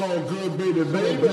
So good, baby, baby.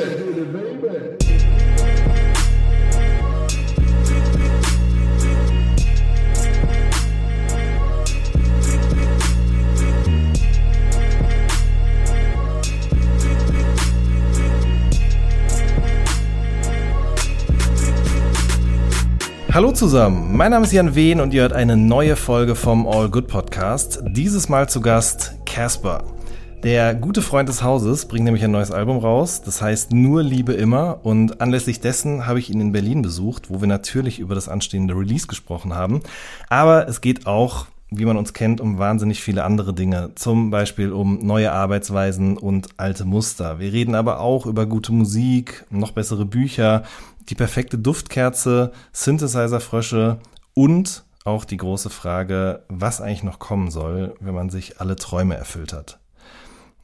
Hallo zusammen, mein Name ist Jan Wehn und ihr hört eine neue Folge vom All Good Podcast. Dieses Mal zu Gast Casper. Der gute Freund des Hauses bringt nämlich ein neues Album raus, das heißt Nur Liebe immer und anlässlich dessen habe ich ihn in Berlin besucht, wo wir natürlich über das anstehende Release gesprochen haben. Aber es geht auch, wie man uns kennt, um wahnsinnig viele andere Dinge, zum Beispiel um neue Arbeitsweisen und alte Muster. Wir reden aber auch über gute Musik, noch bessere Bücher, die perfekte Duftkerze, Synthesizer-Frösche und auch die große Frage, was eigentlich noch kommen soll, wenn man sich alle Träume erfüllt hat.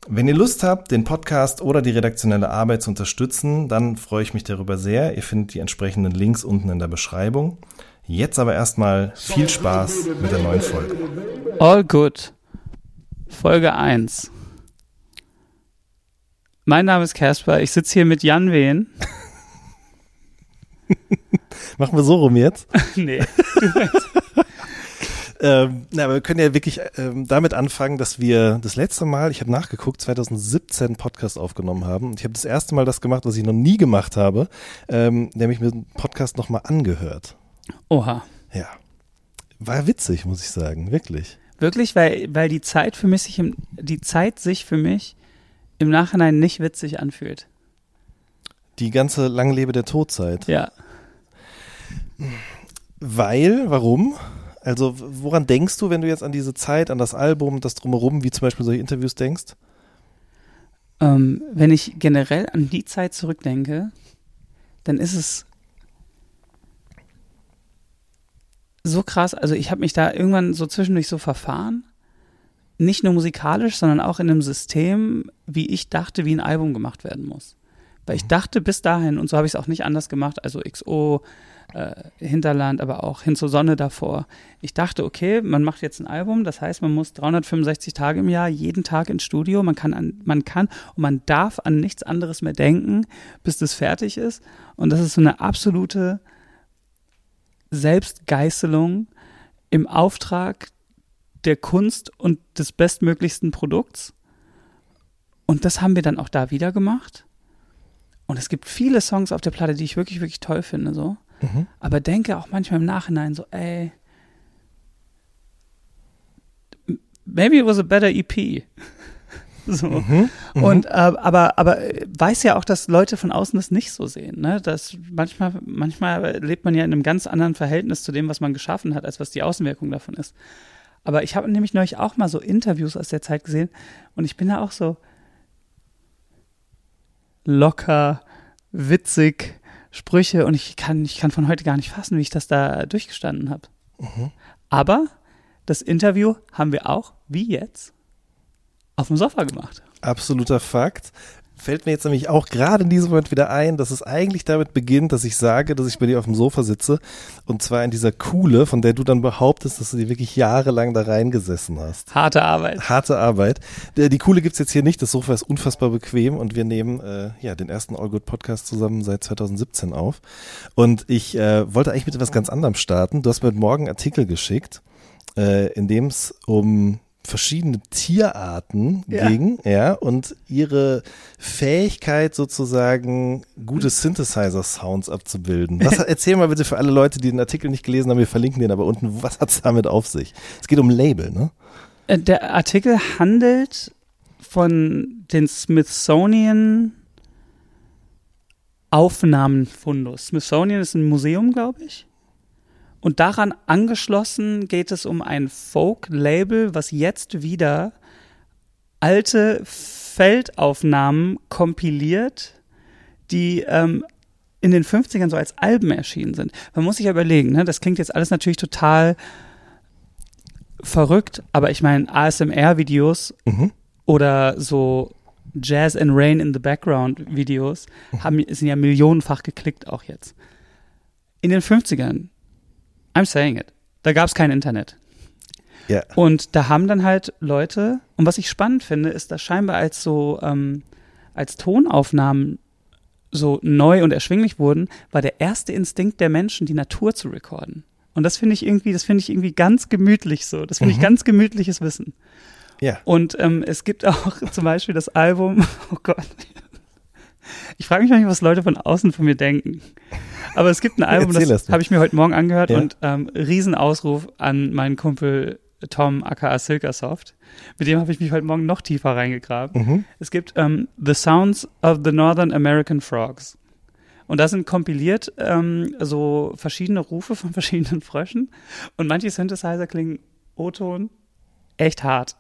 Wenn ihr Lust habt, den Podcast oder die redaktionelle Arbeit zu unterstützen, dann freue ich mich darüber sehr. Ihr findet die entsprechenden Links unten in der Beschreibung. Jetzt aber erstmal viel Spaß mit der neuen Folge. All Good. Folge 1. Mein Name ist Casper. Ich sitze hier mit Jan Wehn. Machen wir so rum jetzt. nee. Ähm, na, aber wir können ja wirklich ähm, damit anfangen, dass wir das letzte Mal, ich habe nachgeguckt, 2017 einen Podcast aufgenommen haben. Und ich habe das erste Mal das gemacht, was ich noch nie gemacht habe, ähm, nämlich mit dem Podcast nochmal angehört. Oha. Ja. War witzig, muss ich sagen, wirklich. Wirklich, weil, weil die Zeit für mich sich im, die Zeit sich für mich im Nachhinein nicht witzig anfühlt. Die ganze Langlebe der Todzeit. Ja. Weil, warum? Also, woran denkst du, wenn du jetzt an diese Zeit, an das Album, das drumherum, wie zum Beispiel solche Interviews denkst? Ähm, wenn ich generell an die Zeit zurückdenke, dann ist es so krass. Also ich habe mich da irgendwann so zwischendurch so verfahren. Nicht nur musikalisch, sondern auch in einem System, wie ich dachte, wie ein Album gemacht werden muss. Weil ich dachte bis dahin, und so habe ich es auch nicht anders gemacht, also XO, Hinterland, aber auch hin zur Sonne davor. Ich dachte, okay, man macht jetzt ein Album, das heißt, man muss 365 Tage im Jahr, jeden Tag ins Studio, man kann, an, man kann und man darf an nichts anderes mehr denken, bis das fertig ist. Und das ist so eine absolute Selbstgeißelung im Auftrag der Kunst und des bestmöglichsten Produkts. Und das haben wir dann auch da wieder gemacht. Und es gibt viele Songs auf der Platte, die ich wirklich, wirklich toll finde, so. Mhm. Aber denke auch manchmal im Nachhinein so, ey, maybe it was a better EP. so. Mhm. Mhm. Und äh, aber aber weiß ja auch, dass Leute von außen das nicht so sehen. Ne? Dass manchmal manchmal lebt man ja in einem ganz anderen Verhältnis zu dem, was man geschaffen hat, als was die Außenwirkung davon ist. Aber ich habe nämlich neulich auch mal so Interviews aus der Zeit gesehen und ich bin da auch so locker, witzig, Sprüche und ich kann ich kann von heute gar nicht fassen, wie ich das da durchgestanden habe. Mhm. Aber das Interview haben wir auch, wie jetzt, auf dem Sofa gemacht. Absoluter Fakt. Fällt mir jetzt nämlich auch gerade in diesem Moment wieder ein, dass es eigentlich damit beginnt, dass ich sage, dass ich bei dir auf dem Sofa sitze und zwar in dieser Kuhle, von der du dann behauptest, dass du dir wirklich jahrelang da reingesessen hast. Harte Arbeit. Harte Arbeit. Die die Kuhle gibt's jetzt hier nicht, das Sofa ist unfassbar bequem und wir nehmen äh, ja den ersten All Good Podcast zusammen seit 2017 auf. Und ich äh, wollte eigentlich mit etwas ganz anderem starten. Du hast mir heute Morgen einen Artikel geschickt, äh, in dem es um verschiedene Tierarten Ja. ging, ja, und ihre Fähigkeit sozusagen gute Synthesizer-Sounds abzubilden. Was, erzähl mal bitte für alle Leute, die den Artikel nicht gelesen haben, wir verlinken den aber unten, was hat's damit auf sich? Es geht um Label, ne? Äh, Der Artikel handelt von den Smithsonian Aufnahmenfundus. Smithsonian ist ein Museum, glaube ich. Und daran angeschlossen geht es um ein Folk-Label, was jetzt wieder alte Feldaufnahmen kompiliert, die ähm, in den 50ern so als Alben erschienen sind. Man muss sich ja überlegen, ne? das klingt jetzt alles natürlich total verrückt, aber ich meine, ASMR-Videos Mhm. oder so Jazz and Rain in the Background Videos haben, sind ja millionenfach geklickt auch jetzt. In den 50ern, I'm saying it, da gab es kein Internet. Ja. Und da haben dann halt Leute, und was ich spannend finde, ist, dass scheinbar als so, ähm, als Tonaufnahmen so neu und erschwinglich wurden, war der erste Instinkt der Menschen, die Natur zu recorden. Und das finde ich irgendwie, das finde ich irgendwie ganz gemütlich so. Das finde ich ganz gemütliches Wissen. Ja. Und ähm, es gibt auch zum Beispiel das Album, oh Gott. Ich frage mich manchmal, was Leute von außen von mir denken. Aber es gibt ein Album, das habe ich mir heute Morgen angehört Ja. und ähm, Riesenausruf an meinen Kumpel Tom aka Silkersoft. Mit dem habe ich mich heute Morgen noch tiefer reingegraben. Mhm. Es gibt ähm, The Sounds of the Northern American Frogs. Und da sind kompiliert ähm, so verschiedene Rufe von verschiedenen Fröschen. Und manche Synthesizer klingen O-Ton echt hart.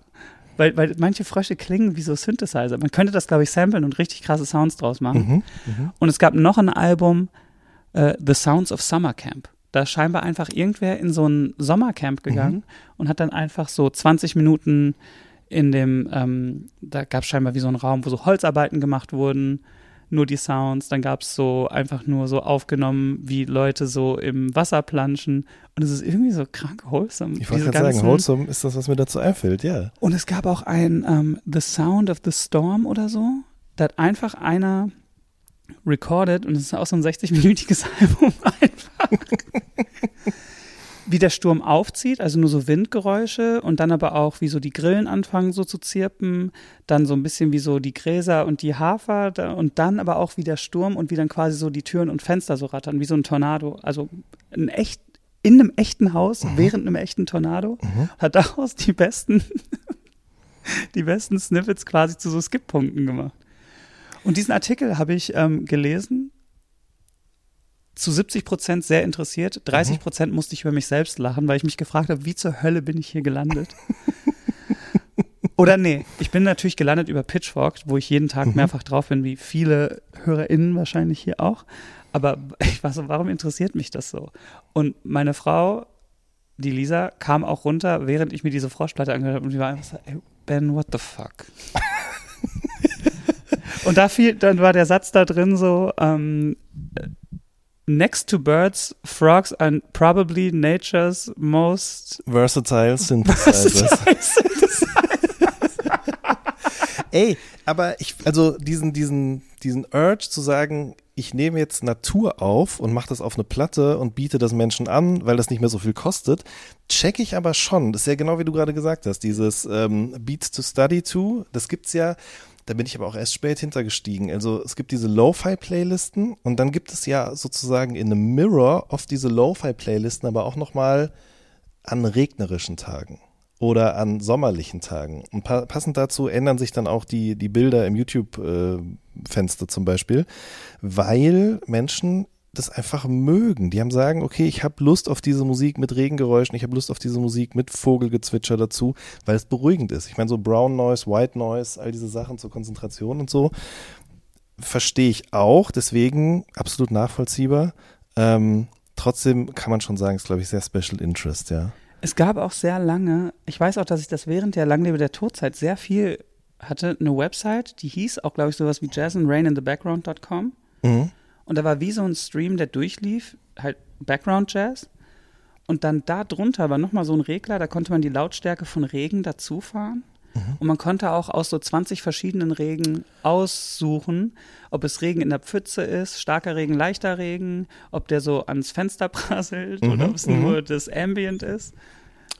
Weil, weil manche Frösche klingen wie so Synthesizer. Man könnte das, glaube ich, samplen und richtig krasse Sounds draus machen. Mhm. Und es gab noch ein Album, äh, The Sounds of Summer Camp. Da ist scheinbar einfach irgendwer in so ein Sommercamp gegangen und hat dann einfach so 20 Minuten in dem, ähm, da gab es scheinbar wie so einen Raum, wo so Holzarbeiten gemacht wurden, nur die Sounds. Dann gab es so einfach nur so aufgenommen, wie Leute so im Wasser planschen. Und es ist irgendwie so krank wholesome. Ich wollte gerade sagen, wholesome ist das, was mir dazu einfällt, ja. und es gab auch ein ähm, The Sound of the Storm oder so. Da hat einfach einer recorded und es ist auch so ein 60-minütiges Album einfach. wie der Sturm aufzieht, also nur so Windgeräusche und dann aber auch, wie so die Grillen anfangen so zu zirpen, dann so ein bisschen wie so die Gräser und die Hafer da, und dann aber auch wie der Sturm und wie dann quasi so die Türen und Fenster so rattern, wie so ein Tornado. Also ein echt, in einem echten Haus, während einem echten Tornado, hat daraus die besten, die besten Snippets quasi zu so Skip-Punkten gemacht. Und diesen Artikel habe ich ähm, gelesen, zu 70 Prozent sehr interessiert, 30 Prozent musste ich über mich selbst lachen, weil ich mich gefragt habe, wie zur Hölle bin ich hier gelandet? Oder nee, ich bin natürlich gelandet über Pitchfork, wo ich jeden Tag mehrfach drauf bin, wie viele HörerInnen wahrscheinlich hier auch. Aber ich war so, warum interessiert mich das so? Und meine Frau, die Lisa, kam auch runter, während ich mir diese Froschplatte angehört habe und die war einfach so, ey, Ben, what the fuck? und da fiel, dann war der Satz da drin so, ähm, Next to birds, frogs are probably nature's most Versatile Synthesizers. Ey, aber ich, also diesen, diesen, diesen Urge zu sagen, ich nehme jetzt Natur auf und mache das auf eine Platte und biete das Menschen an, weil das nicht mehr so viel kostet, check ich aber schon. Das ist ja genau wie du gerade gesagt hast, dieses ähm, Beats to Study to, das gibt's ja, da bin ich aber auch erst spät hintergestiegen. Also es gibt diese Lo-Fi-Playlisten und dann gibt es ja sozusagen in einem Mirror oft diese Lo-Fi-Playlisten, aber auch nochmal an regnerischen Tagen oder an sommerlichen Tagen. Und pa passend dazu ändern sich dann auch die, die Bilder im YouTube-Fenster zum Beispiel, weil Menschen das einfach mögen. Die haben sagen, okay, ich habe Lust auf diese Musik mit Regengeräuschen, ich habe Lust auf diese Musik mit Vogelgezwitscher dazu, weil es beruhigend ist. Ich meine, so Brown Noise, White Noise, all diese Sachen zur Konzentration und so, verstehe ich auch, deswegen absolut nachvollziehbar. Ähm, trotzdem kann man schon sagen, ist, glaube ich, sehr Special Interest, ja. Es gab auch sehr lange, ich weiß auch, dass ich das während der Langlebe der Todzeit sehr viel hatte, eine Website, die hieß auch, glaube ich, sowas wie jazzandraininthebackground.com. Mhm. Und da war wie so ein Stream, der durchlief, halt Background Jazz. Und dann da drunter war nochmal so ein Regler, da konnte man die Lautstärke von Regen dazufahren. Und man konnte auch aus so 20 verschiedenen Regen aussuchen, ob es Regen in der Pfütze ist, starker Regen, leichter Regen, ob der so ans Fenster prasselt oder ob es nur das Ambient ist.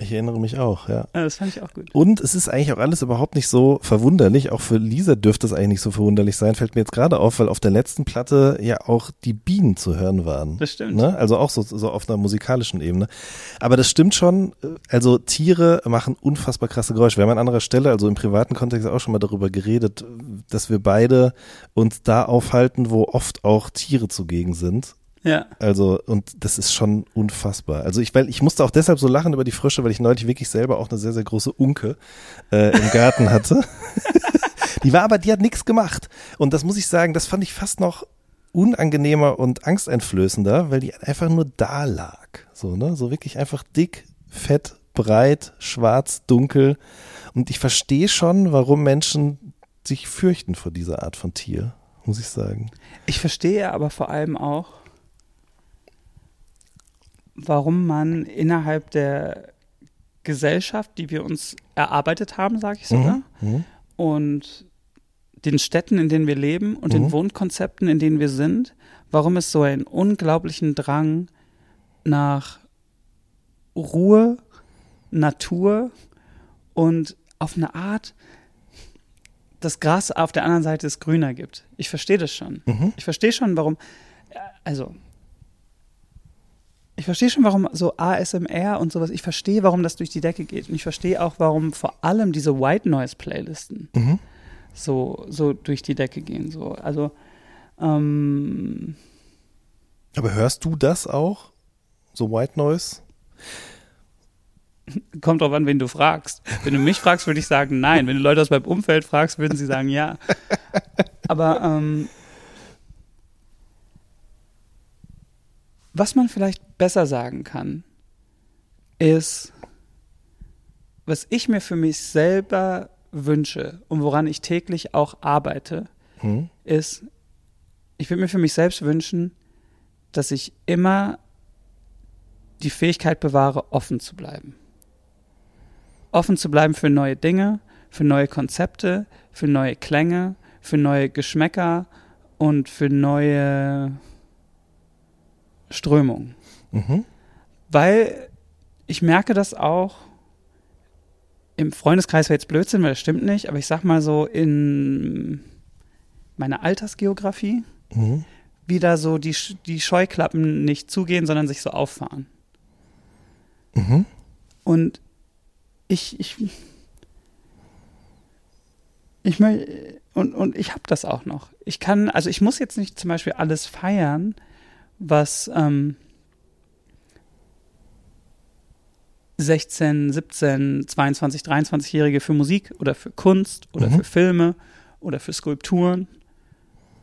Ich erinnere mich auch, ja. Das fand ich auch gut. Und es ist eigentlich auch alles überhaupt nicht so verwunderlich. Auch für Lisa dürfte es eigentlich nicht so verwunderlich sein. Fällt mir jetzt gerade auf, weil auf der letzten Platte ja auch die Bienen zu hören waren. Das stimmt. Ne? Also auch so, so auf einer musikalischen Ebene. Aber das stimmt schon. Also Tiere machen unfassbar krasse Geräusche. Wir haben an anderer Stelle, also im privaten Kontext auch schon mal darüber geredet, dass wir beide uns da aufhalten, wo oft auch Tiere zugegen sind. Ja. Also, und das ist schon unfassbar. Also ich, weil ich musste auch deshalb so lachen über die Frösche, weil ich neulich wirklich selber auch eine sehr, sehr große Unke äh, im Garten hatte. die war aber, die hat nichts gemacht. Und das muss ich sagen, das fand ich fast noch unangenehmer und angsteinflößender, weil die einfach nur da lag. So, ne? So wirklich einfach dick, fett, breit, schwarz, dunkel. Und ich verstehe schon, warum Menschen sich fürchten vor dieser Art von Tier, muss ich sagen. Ich verstehe aber vor allem auch, warum man innerhalb der Gesellschaft, die wir uns erarbeitet haben, sage ich sogar, Mhm. und den Städten, in denen wir leben und den Mhm. Wohnkonzepten, in denen wir sind, warum es so einen unglaublichen Drang nach Ruhe, Natur und auf eine Art das Gras auf der anderen Seite ist grüner gibt. Ich verstehe das schon. Mhm. Ich verstehe schon, warum, äh, also, ich verstehe schon, warum so ASMR und sowas, ich verstehe, warum das durch die Decke geht. Und ich verstehe auch, warum vor allem diese White Noise Playlisten Mhm. so, so durch die Decke gehen. So. Also, ähm, Aber hörst du das auch? So White Noise? kommt drauf an, wen du fragst. Wenn du mich fragst, würde ich sagen, nein. Wenn du Leute aus meinem Umfeld fragst, würden sie sagen, ja. Aber ähm, was man vielleicht besser sagen kann, ist, was ich mir für mich selber wünsche und woran ich täglich auch arbeite, Hm? ist, ich würde mir für mich selbst wünschen, dass ich immer die Fähigkeit bewahre, offen zu bleiben. Offen zu bleiben für neue Dinge, für neue Konzepte, für neue Klänge, für neue Geschmäcker und für neue Strömungen. Mhm. Weil ich merke das auch im Freundeskreis wäre jetzt Blödsinn, weil das stimmt nicht, aber ich sag mal so in meiner Altersgeografie, Mhm. wie da so die, die Scheuklappen nicht zugehen, sondern sich so auffahren. Mhm. Und ich, ich, ich mö- und, und ich habe das auch noch. Ich kann, also ich muss jetzt nicht zum Beispiel alles feiern, was ähm, 16, 17, 22, 23-Jährige für Musik oder für Kunst oder Mhm. für Filme oder für Skulpturen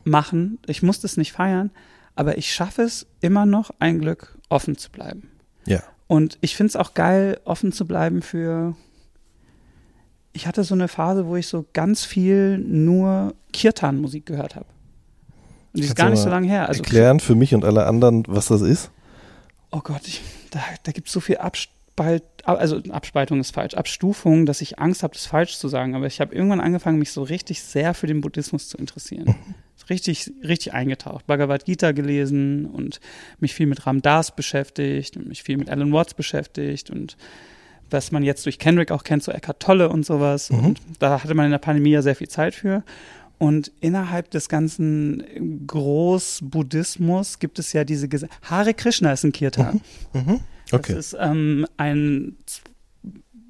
machen. Ich muss das nicht feiern, aber ich schaffe es immer noch, ein Glück offen zu bleiben. Ja. Und ich finde es auch geil, offen zu bleiben für. Ich hatte so eine Phase, wo ich so ganz viel nur Kirtan-Musik gehört habe. Und die ist gar nicht so lange her. Also, Erklären für mich und alle anderen, was das ist? oh Gott, ich, da, da gibt es so viel Abspalt, also Abspaltung ist falsch, Abstufung, dass ich Angst habe, das falsch zu sagen. Aber ich habe irgendwann angefangen, mich so richtig sehr für den Buddhismus zu interessieren. Richtig, richtig eingetaucht. Bhagavad Gita gelesen und mich viel mit Ram Dass beschäftigt und mich viel mit Alan Watts beschäftigt und was man jetzt durch Kendrick auch kennt, so Eckhart Tolle und sowas. Mhm. Und da hatte man in der Pandemie ja sehr viel Zeit für. Und innerhalb des ganzen Großbuddhismus gibt es ja diese Ges Hare Krishna ist ein Kirtan. Mhm. Okay. Das ist ähm, ein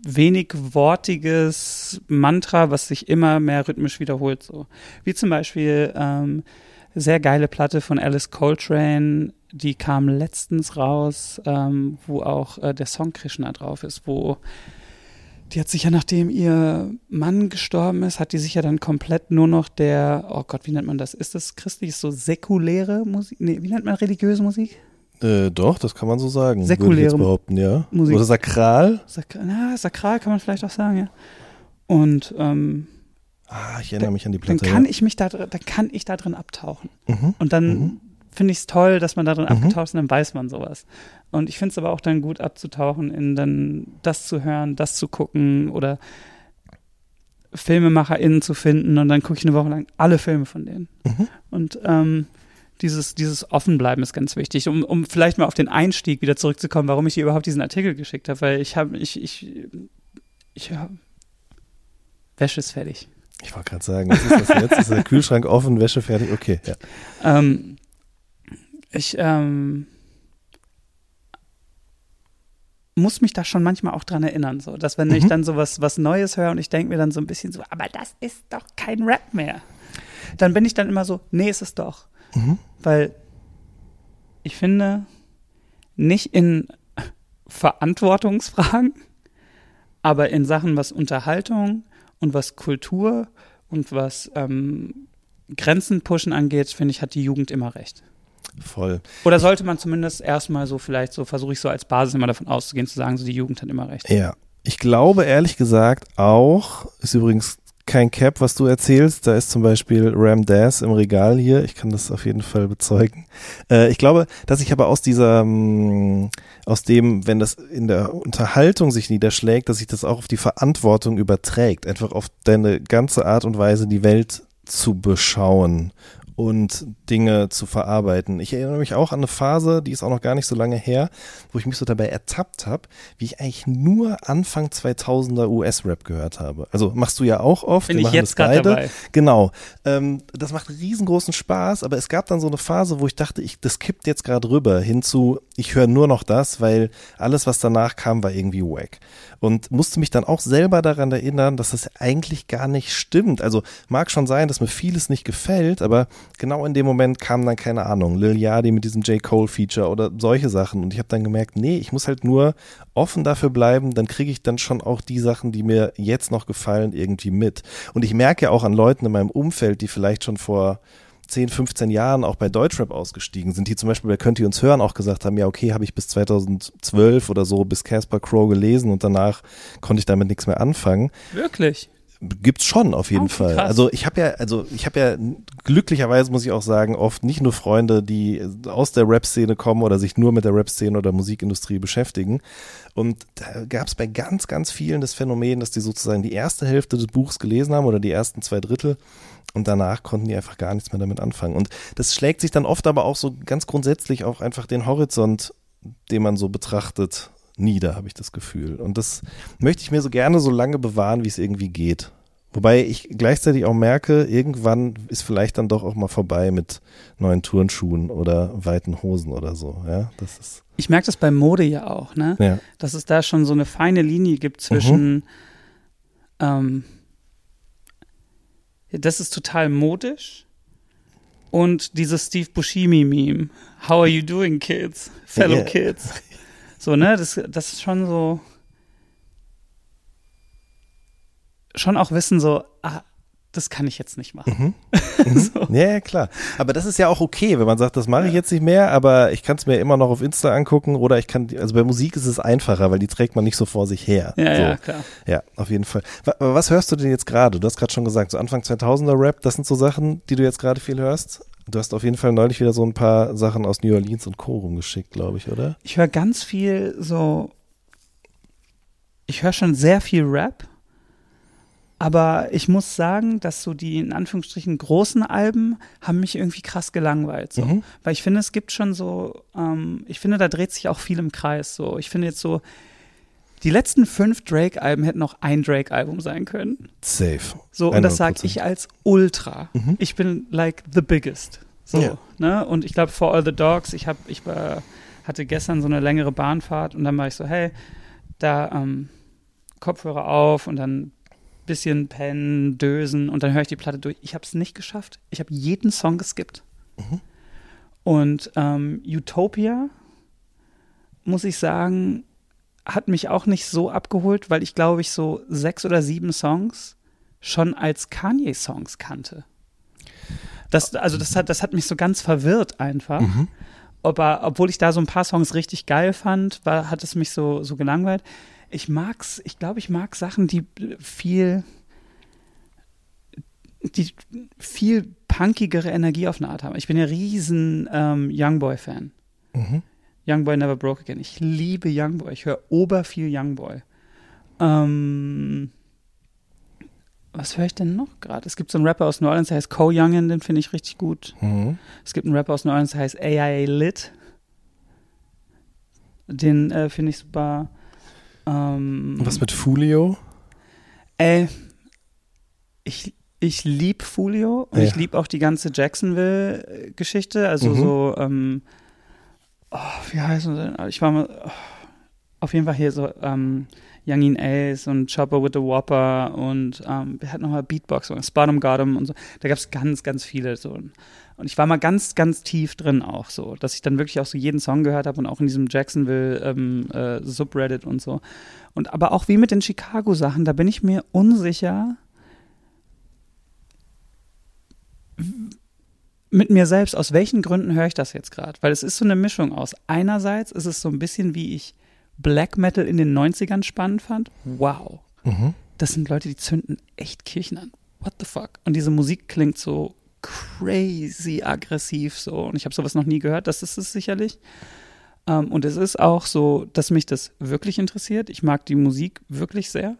wenig wortiges Mantra, was sich immer mehr rhythmisch wiederholt. So wie zum Beispiel ähm, sehr geile Platte von Alice Coltrane, die kam letztens raus, ähm, wo auch äh, der Song Krishna drauf ist, wo die hat sich ja, nachdem ihr Mann gestorben ist, hat die sich ja dann komplett nur noch der, oh Gott, wie nennt man das? Ist das christlich? Ist so säkuläre Musik? Nee, wie nennt man religiöse Musik? Äh, doch, das kann man so sagen. Säkuläre behaupten, ja. Musik. Oder sakral? Sak na, sakral kann man vielleicht auch sagen, ja. Und ähm, Ah, ich erinnere mich an die dann Platte. kann ja. ich mich da, dann kann ich da drin abtauchen. Mhm. Und dann Mhm. finde ich es toll, dass man da drin Mhm. abgetaucht ist und dann weiß man sowas. Und ich finde es aber auch dann gut abzutauchen, in dann das zu hören, das zu gucken oder FilmemacherInnen zu finden und dann gucke ich eine Woche lang alle Filme von denen. Mhm. Und ähm, dieses, dieses Offenbleiben ist ganz wichtig, um, um vielleicht mal auf den Einstieg wieder zurückzukommen, warum ich dir überhaupt diesen Artikel geschickt habe, weil ich habe, ich, ich, ich, ja, Wäsche ist fertig. Ich wollte gerade sagen, was ist das jetzt? Ist der Kühlschrank offen, Wäsche fertig? Okay, ja. Ähm, ich ähm, muss mich da schon manchmal auch dran erinnern, so, dass wenn ich Mhm. dann so was, was Neues höre und ich denke mir dann so ein bisschen so, aber das ist doch kein Rap mehr. Dann bin ich dann immer so, nee, ist es doch. Mhm. Weil ich finde, nicht in Verantwortungsfragen, aber in Sachen, was Unterhaltung und was Kultur und was ähm, Grenzen pushen angeht, finde ich, hat die Jugend immer recht. Voll. Oder sollte man zumindest erstmal so vielleicht so, versuche ich so als Basis immer davon auszugehen, zu sagen, so die Jugend hat immer recht. Ja. Ich glaube ehrlich gesagt auch, ist übrigens kein Cap, was du erzählst. Da ist zum Beispiel Ram Dass im Regal hier. Ich kann das auf jeden Fall bezeugen. Äh, ich glaube, dass ich aber aus dieser, mh, aus dem, wenn das in der Unterhaltung sich niederschlägt, dass sich das auch auf die Verantwortung überträgt. Einfach auf deine ganze Art und Weise, die Welt zu beschauen und Dinge zu verarbeiten. Ich erinnere mich auch an eine Phase, die ist auch noch gar nicht so lange her, wo ich mich so dabei ertappt habe, wie ich eigentlich nur Anfang 2000er US-Rap gehört habe. Also machst du ja auch oft. Bin wir ich machen jetzt das gerade beide. dabei. Genau. Ähm, das macht riesengroßen Spaß, aber es gab dann so eine Phase, wo ich dachte, ich, das kippt jetzt gerade rüber hinzu, ich höre nur noch das, weil alles, was danach kam, war irgendwie wack. Und musste mich dann auch selber daran erinnern, dass das eigentlich gar nicht stimmt. Also mag schon sein, dass mir vieles nicht gefällt, aber genau in dem Moment kam dann keine Ahnung, Lil Yachty mit diesem J. Cole Feature oder solche Sachen. Und ich habe dann gemerkt, nee, ich muss halt nur offen dafür bleiben, dann kriege ich dann schon auch die Sachen, die mir jetzt noch gefallen, irgendwie mit. Und ich merke ja auch an Leuten in meinem Umfeld, die vielleicht schon vor 10, 15 Jahren auch bei Deutschrap ausgestiegen sind, die zum Beispiel bei Könnt ihr uns hören auch gesagt haben, ja okay, habe ich bis 2012 oder so bis Casper Crow gelesen und danach konnte ich damit nichts mehr anfangen. Wirklich. Gibt's schon auf jeden Okay, Fall. krass. Also ich habe ja, also ich habe ja glücklicherweise muss ich auch sagen, oft nicht nur Freunde, die aus der Rap-Szene kommen oder sich nur mit der Rap-Szene oder Musikindustrie beschäftigen. Und da gab's bei ganz, ganz vielen das Phänomen, dass die sozusagen die erste Hälfte des Buchs gelesen haben oder die ersten zwei Drittel und danach konnten die einfach gar nichts mehr damit anfangen. Und das schlägt sich dann oft aber auch so ganz grundsätzlich auch einfach den Horizont, den man so betrachtet, nieder, habe ich das Gefühl. Und das möchte ich mir so gerne so lange bewahren, wie es irgendwie geht. Wobei ich gleichzeitig auch merke, irgendwann ist vielleicht dann doch auch mal vorbei mit neuen Turnschuhen oder weiten Hosen oder so. Ja, das ist, Ich merke das bei Mode ja auch, ne? ja. Dass es da schon so eine feine Linie gibt zwischen, ähm, ja, das ist total modisch und dieses Steve Buscemi-Meme. How are you doing, kids? Fellow Ja. kids. So, ne? Das, das ist schon so. Schon auch wissen, so, ah, das kann ich jetzt nicht machen. so. Ja, klar. Aber das ist ja auch okay, wenn man sagt, das mache ich jetzt nicht mehr, aber ich kann es mir immer noch auf Insta angucken oder ich kann, also bei Musik ist es einfacher, weil die trägt man nicht so vor sich her. Ja, so. ja, klar. Ja, auf jeden Fall. Wa- Aber was hörst du denn jetzt gerade? Du hast gerade schon gesagt, so Anfang 2000er Rap, das sind so Sachen, die du jetzt gerade viel hörst. Du hast auf jeden Fall neulich wieder so ein paar Sachen aus New Orleans und Co. rumgeschickt, glaube ich, oder? Ich höre ganz viel so. Ich höre schon sehr viel Rap. Aber ich muss sagen, dass so die in Anführungsstrichen großen Alben haben mich irgendwie krass gelangweilt. So. Mhm. Weil ich finde, es gibt schon so, ähm, ich finde, da dreht sich auch viel im Kreis. So. Ich finde jetzt so, die letzten fünf Drake-Alben hätten auch ein Drake-Album sein können. Safe. So, und das sage 100%. ich als Ultra. Mhm. Ich bin like the biggest. So, Ja. ne? Und ich glaube, For All the Dogs, ich habe, ich war, hatte gestern so eine längere Bahnfahrt und dann war ich so, hey, da ähm, Kopfhörer auf und dann bisschen pennen, dösen und dann höre ich die Platte durch. Ich habe es nicht geschafft. Ich habe jeden Song geskippt. Mhm. Und ähm, Utopia, muss ich sagen, hat mich auch nicht so abgeholt, weil ich glaube, ich so sechs oder sieben Songs schon als Kanye-Songs kannte. Das, also das hat, das hat mich so ganz verwirrt einfach. Mhm. Aber obwohl ich da so ein paar Songs richtig geil fand, war, hat es mich so, so gelangweilt. Ich mag's, ich glaube, ich mag Sachen, die viel, die viel punkigere Energie auf eine Art haben. Ich bin ja riesen ähm, Youngboy-Fan. Mhm. Youngboy Never Broke Again. Ich liebe Youngboy. Ich höre ober viel Youngboy. Ähm, was höre ich denn noch gerade? Es gibt so einen Rapper aus New Orleans, der heißt Co Youngin, den finde ich richtig gut. Mhm. Es gibt einen Rapper aus New Orleans, der heißt AIA Lit. Den äh, finde ich super. Ähm, Was mit Fulio? Ey, ich, ich lieb Fulio und Ja. ich lieb auch die ganze Jacksonville-Geschichte. Also Mhm. so, ähm, oh, wie heißen sie denn? Ich war mal, oh, auf jeden Fall hier so, ähm, Young in Ace und Chopper with the Whopper und ähm, wir hatten nochmal Beatbox und Spartum Gotham und so. Da gab es ganz, ganz viele so. Und ich war mal ganz, ganz tief drin auch so, dass ich dann wirklich auch so jeden Song gehört habe und auch in diesem Jacksonville ähm, äh, Subreddit und so. Und aber auch wie mit den Chicago-Sachen, da bin ich mir unsicher mit mir selbst, aus welchen Gründen höre ich das jetzt gerade? Weil es ist so eine Mischung aus. Einerseits ist es so ein bisschen wie ich Black Metal in den 90ern spannend fand. Wow. Mhm. Das sind Leute, die zünden echt Kirchen an. What the fuck? Und diese Musik klingt so crazy aggressiv so. Und ich habe sowas noch nie gehört. Das ist es sicherlich. Ähm, und es ist auch so, dass mich das wirklich interessiert. Ich mag die Musik wirklich sehr.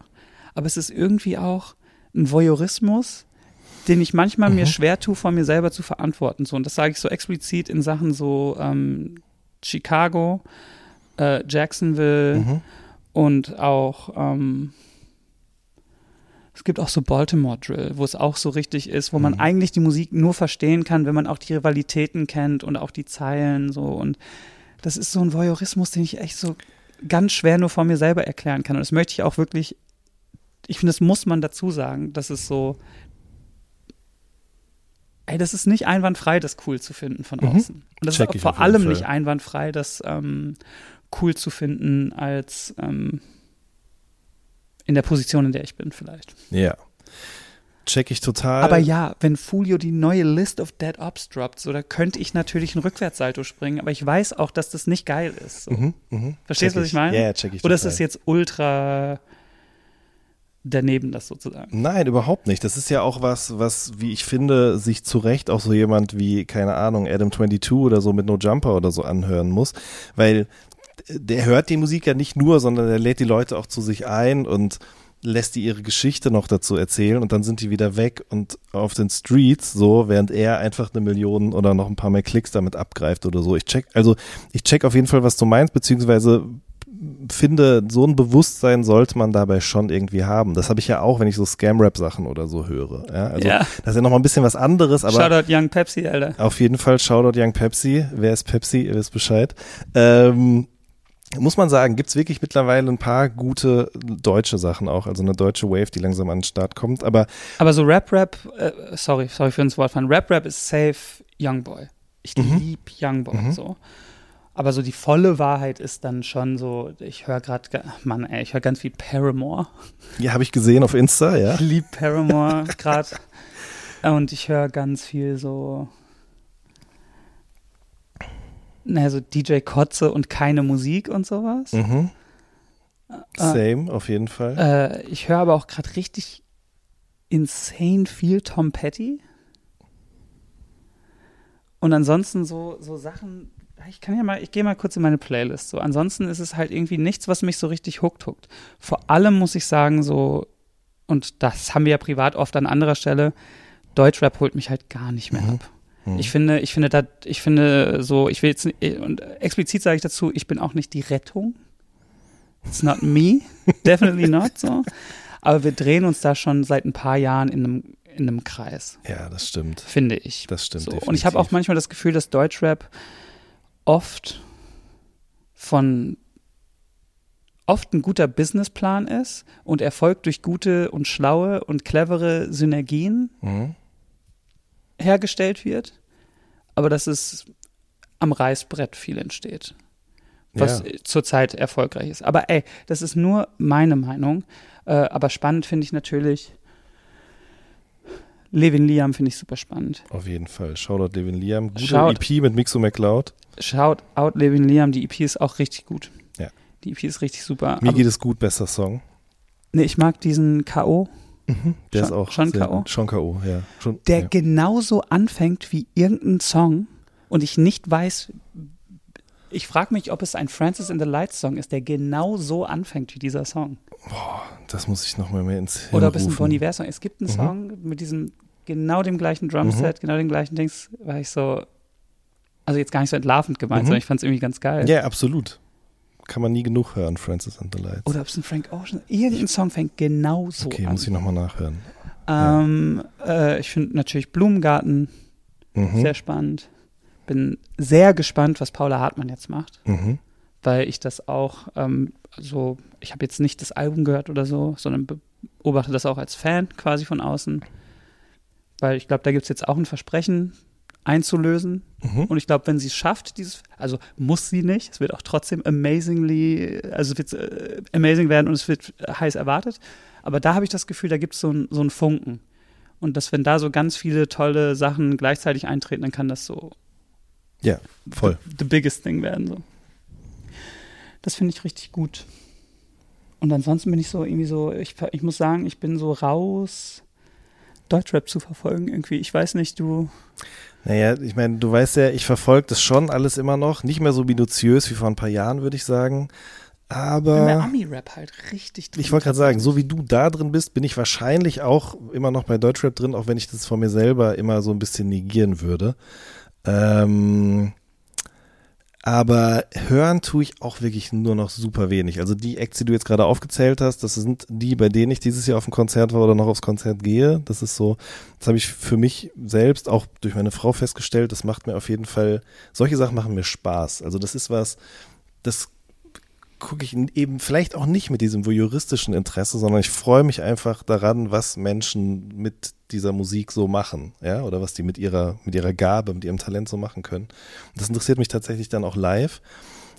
Aber es ist irgendwie auch ein Voyeurismus, den ich manchmal mir Mhm. schwer tue, vor mir selber zu verantworten. So, und das sage ich so explizit in Sachen so ähm, Chicago, äh, Jacksonville Mhm. und auch ähm, es gibt auch so Baltimore Drill, wo es auch so richtig ist, wo man Mhm. eigentlich die Musik nur verstehen kann, wenn man auch die Rivalitäten kennt und auch die Zeilen so und das ist so ein Voyeurismus, den ich echt so ganz schwer nur vor mir selber erklären kann und das möchte ich auch wirklich ich finde, das muss man dazu sagen, dass es so ey, das ist nicht einwandfrei, das cool zu finden von Mhm. außen. Und das Check ist vor allem nicht einwandfrei, das ähm, cool zu finden als ähm, in der Position, in der ich bin, vielleicht. Ja. Check ich total. Aber ja, wenn Fulio die neue List of Dead Ops droppt, so, da könnte ich natürlich einen Rückwärtssalto springen, aber ich weiß auch, dass das nicht geil ist. So. Mhm, mhm. Verstehst du, was ich meine? Ja, check ich Oder ist total. das jetzt ultra daneben, das sozusagen? Nein, überhaupt nicht. Das ist ja auch was, was, wie ich finde, sich zu Recht auch so jemand wie, keine Ahnung, Adam22 oder so mit No Jumper oder so anhören muss, weil der hört die Musik ja nicht nur, sondern der lädt die Leute auch zu sich ein und lässt die ihre Geschichte noch dazu erzählen und dann sind die wieder weg und auf den Streets so, während er einfach eine Million oder noch ein paar mehr Klicks damit abgreift oder so. Ich check, also ich check auf jeden Fall, was du meinst, beziehungsweise finde, so ein Bewusstsein sollte man dabei schon irgendwie haben. Das habe ich ja auch, wenn ich so Scam-Rap-Sachen oder so höre. Ja, also Ja. das ist ja noch mal ein bisschen was anderes, aber Shoutout Young Pepsi, Alter. auf jeden Fall Shoutout Young Pepsi. Wer ist Pepsi? Ihr wisst Bescheid. Ähm, muss man sagen, gibt's wirklich mittlerweile ein paar gute deutsche Sachen auch, also eine deutsche Wave, die langsam an den Start kommt. Aber Aber so Rap-Rap, äh, sorry, sorry für ins Wort fallen, Rap-Rap ist safe Youngboy. Ich Mhm. lieb Youngboy Mhm. so. Aber so die volle Wahrheit ist dann schon so, ich höre gerade, Mann, ey, ich höre ganz viel Paramore. ja, habe ich gesehen auf Insta, ja. Ich lieb Paramore gerade. Und ich höre ganz viel so, naja, so DJ Kotze und keine Musik und sowas. Mhm. Äh, Same, auf jeden Fall. Äh, ich höre aber auch gerade richtig insane viel Tom Petty. Und ansonsten so, so Sachen, ich kann ja mal, ich gehe mal kurz in meine Playlist. So, ansonsten ist es halt irgendwie nichts, was mich so richtig huckt huckt. Vor allem muss ich sagen, so, und das haben wir ja privat oft an anderer Stelle, Deutschrap holt mich halt gar nicht mehr Mhm. ab. Mhm. Ich finde, ich finde, dat, ich finde so, ich will jetzt, nicht- und explizit sage ich dazu, ich bin auch nicht die Rettung. It's not me, definitely not so. Aber wir drehen uns da schon seit ein paar Jahren in einem, in einem Kreis, ja, das stimmt. finde ich. Das stimmt. So. Und ich habe auch manchmal das Gefühl, dass Deutschrap oft von oft ein guter Businessplan ist und erfolgt durch gute und schlaue und clevere Synergien Mhm. hergestellt wird, aber dass es am Reißbrett viel entsteht, was ja. zurzeit erfolgreich ist. Aber ey, das ist nur meine Meinung. Äh, aber spannend finde ich natürlich. Levin Liam finde ich super spannend. Auf jeden Fall. Shoutout Devin Liam. Gute Shout- EP mit Mixo McCloud. Shout out Levin Liam, die EP ist auch richtig gut. Ja. Die EP ist richtig super. Mir geht es gut, besser Song. nee, ich mag diesen K.O., Der Schon- ist auch schon K.O.? Schon K.O., ja. Schon, der ja. genauso anfängt wie irgendein Song und ich nicht weiß, ich frage mich, ob es ein Francis in the Lights Song ist, der genau so anfängt wie dieser Song. Das muss ich nochmal mehr ins Oder ob es ein rufen. Bon Iver Song ist. Es gibt einen Mhm. Song mit diesem, genau dem gleichen Drumset, genau dem gleichen Dings, war ich so, also jetzt gar nicht so entlarvend gemeint, Mhm. sondern ich fand es irgendwie ganz geil. Ja, absolut. Kann man nie genug hören, Francis and the Lights. Oder ob es ein Frank Ocean, irgendein Song fängt genau so okay, an. muss ich nochmal nachhören. ähm, äh, ich finde natürlich Blumengarten Mhm. sehr spannend. Bin sehr gespannt, was Paula Hartmann jetzt macht. Mhm. weil ich das auch ähm, so, ich habe jetzt nicht das Album gehört oder so, sondern beobachte das auch als Fan quasi von außen. Weil ich glaube, da gibt es jetzt auch ein Versprechen einzulösen. Mhm. Und ich glaube, wenn sie es schafft, dieses, also muss sie nicht, es wird auch trotzdem amazingly, also wird äh, amazing werden und es wird heiß erwartet. Aber da habe ich das Gefühl, da gibt es so, ein, so einen Funken. Und dass, wenn da so ganz viele tolle Sachen gleichzeitig eintreten, dann kann das so Ja, voll. the, the biggest thing werden. So. Das finde ich richtig gut. Und ansonsten bin ich so irgendwie so, ich, ich muss sagen, ich bin so raus, Deutschrap zu verfolgen irgendwie. Ich weiß nicht, du. Naja, ich meine, du weißt ja, ich verfolge das schon alles immer noch. Nicht mehr so minutiös wie vor ein paar Jahren, würde ich sagen. aber Ami-Rap halt richtig drin. ich wollte gerade sagen, so wie du da drin bist, bin ich wahrscheinlich auch immer noch bei Deutschrap drin, auch wenn ich das von mir selber immer so ein bisschen negieren würde. Ähm, aber hören tue ich auch wirklich nur noch super wenig. Also die Acts, die du jetzt gerade aufgezählt hast, das sind die, bei denen ich dieses Jahr auf dem Konzert war oder noch aufs Konzert gehe. Das ist so, das habe ich für mich selbst auch durch meine Frau festgestellt. Das macht mir auf jeden Fall, solche Sachen machen mir Spaß. Also das ist was, das gucke ich eben vielleicht auch nicht mit diesem voyeuristischen Interesse, sondern ich freue mich einfach daran, was Menschen mit dieser Musik so machen, ja, oder was die mit ihrer, mit ihrer Gabe, mit ihrem Talent so machen können. Und das interessiert mich tatsächlich dann auch live.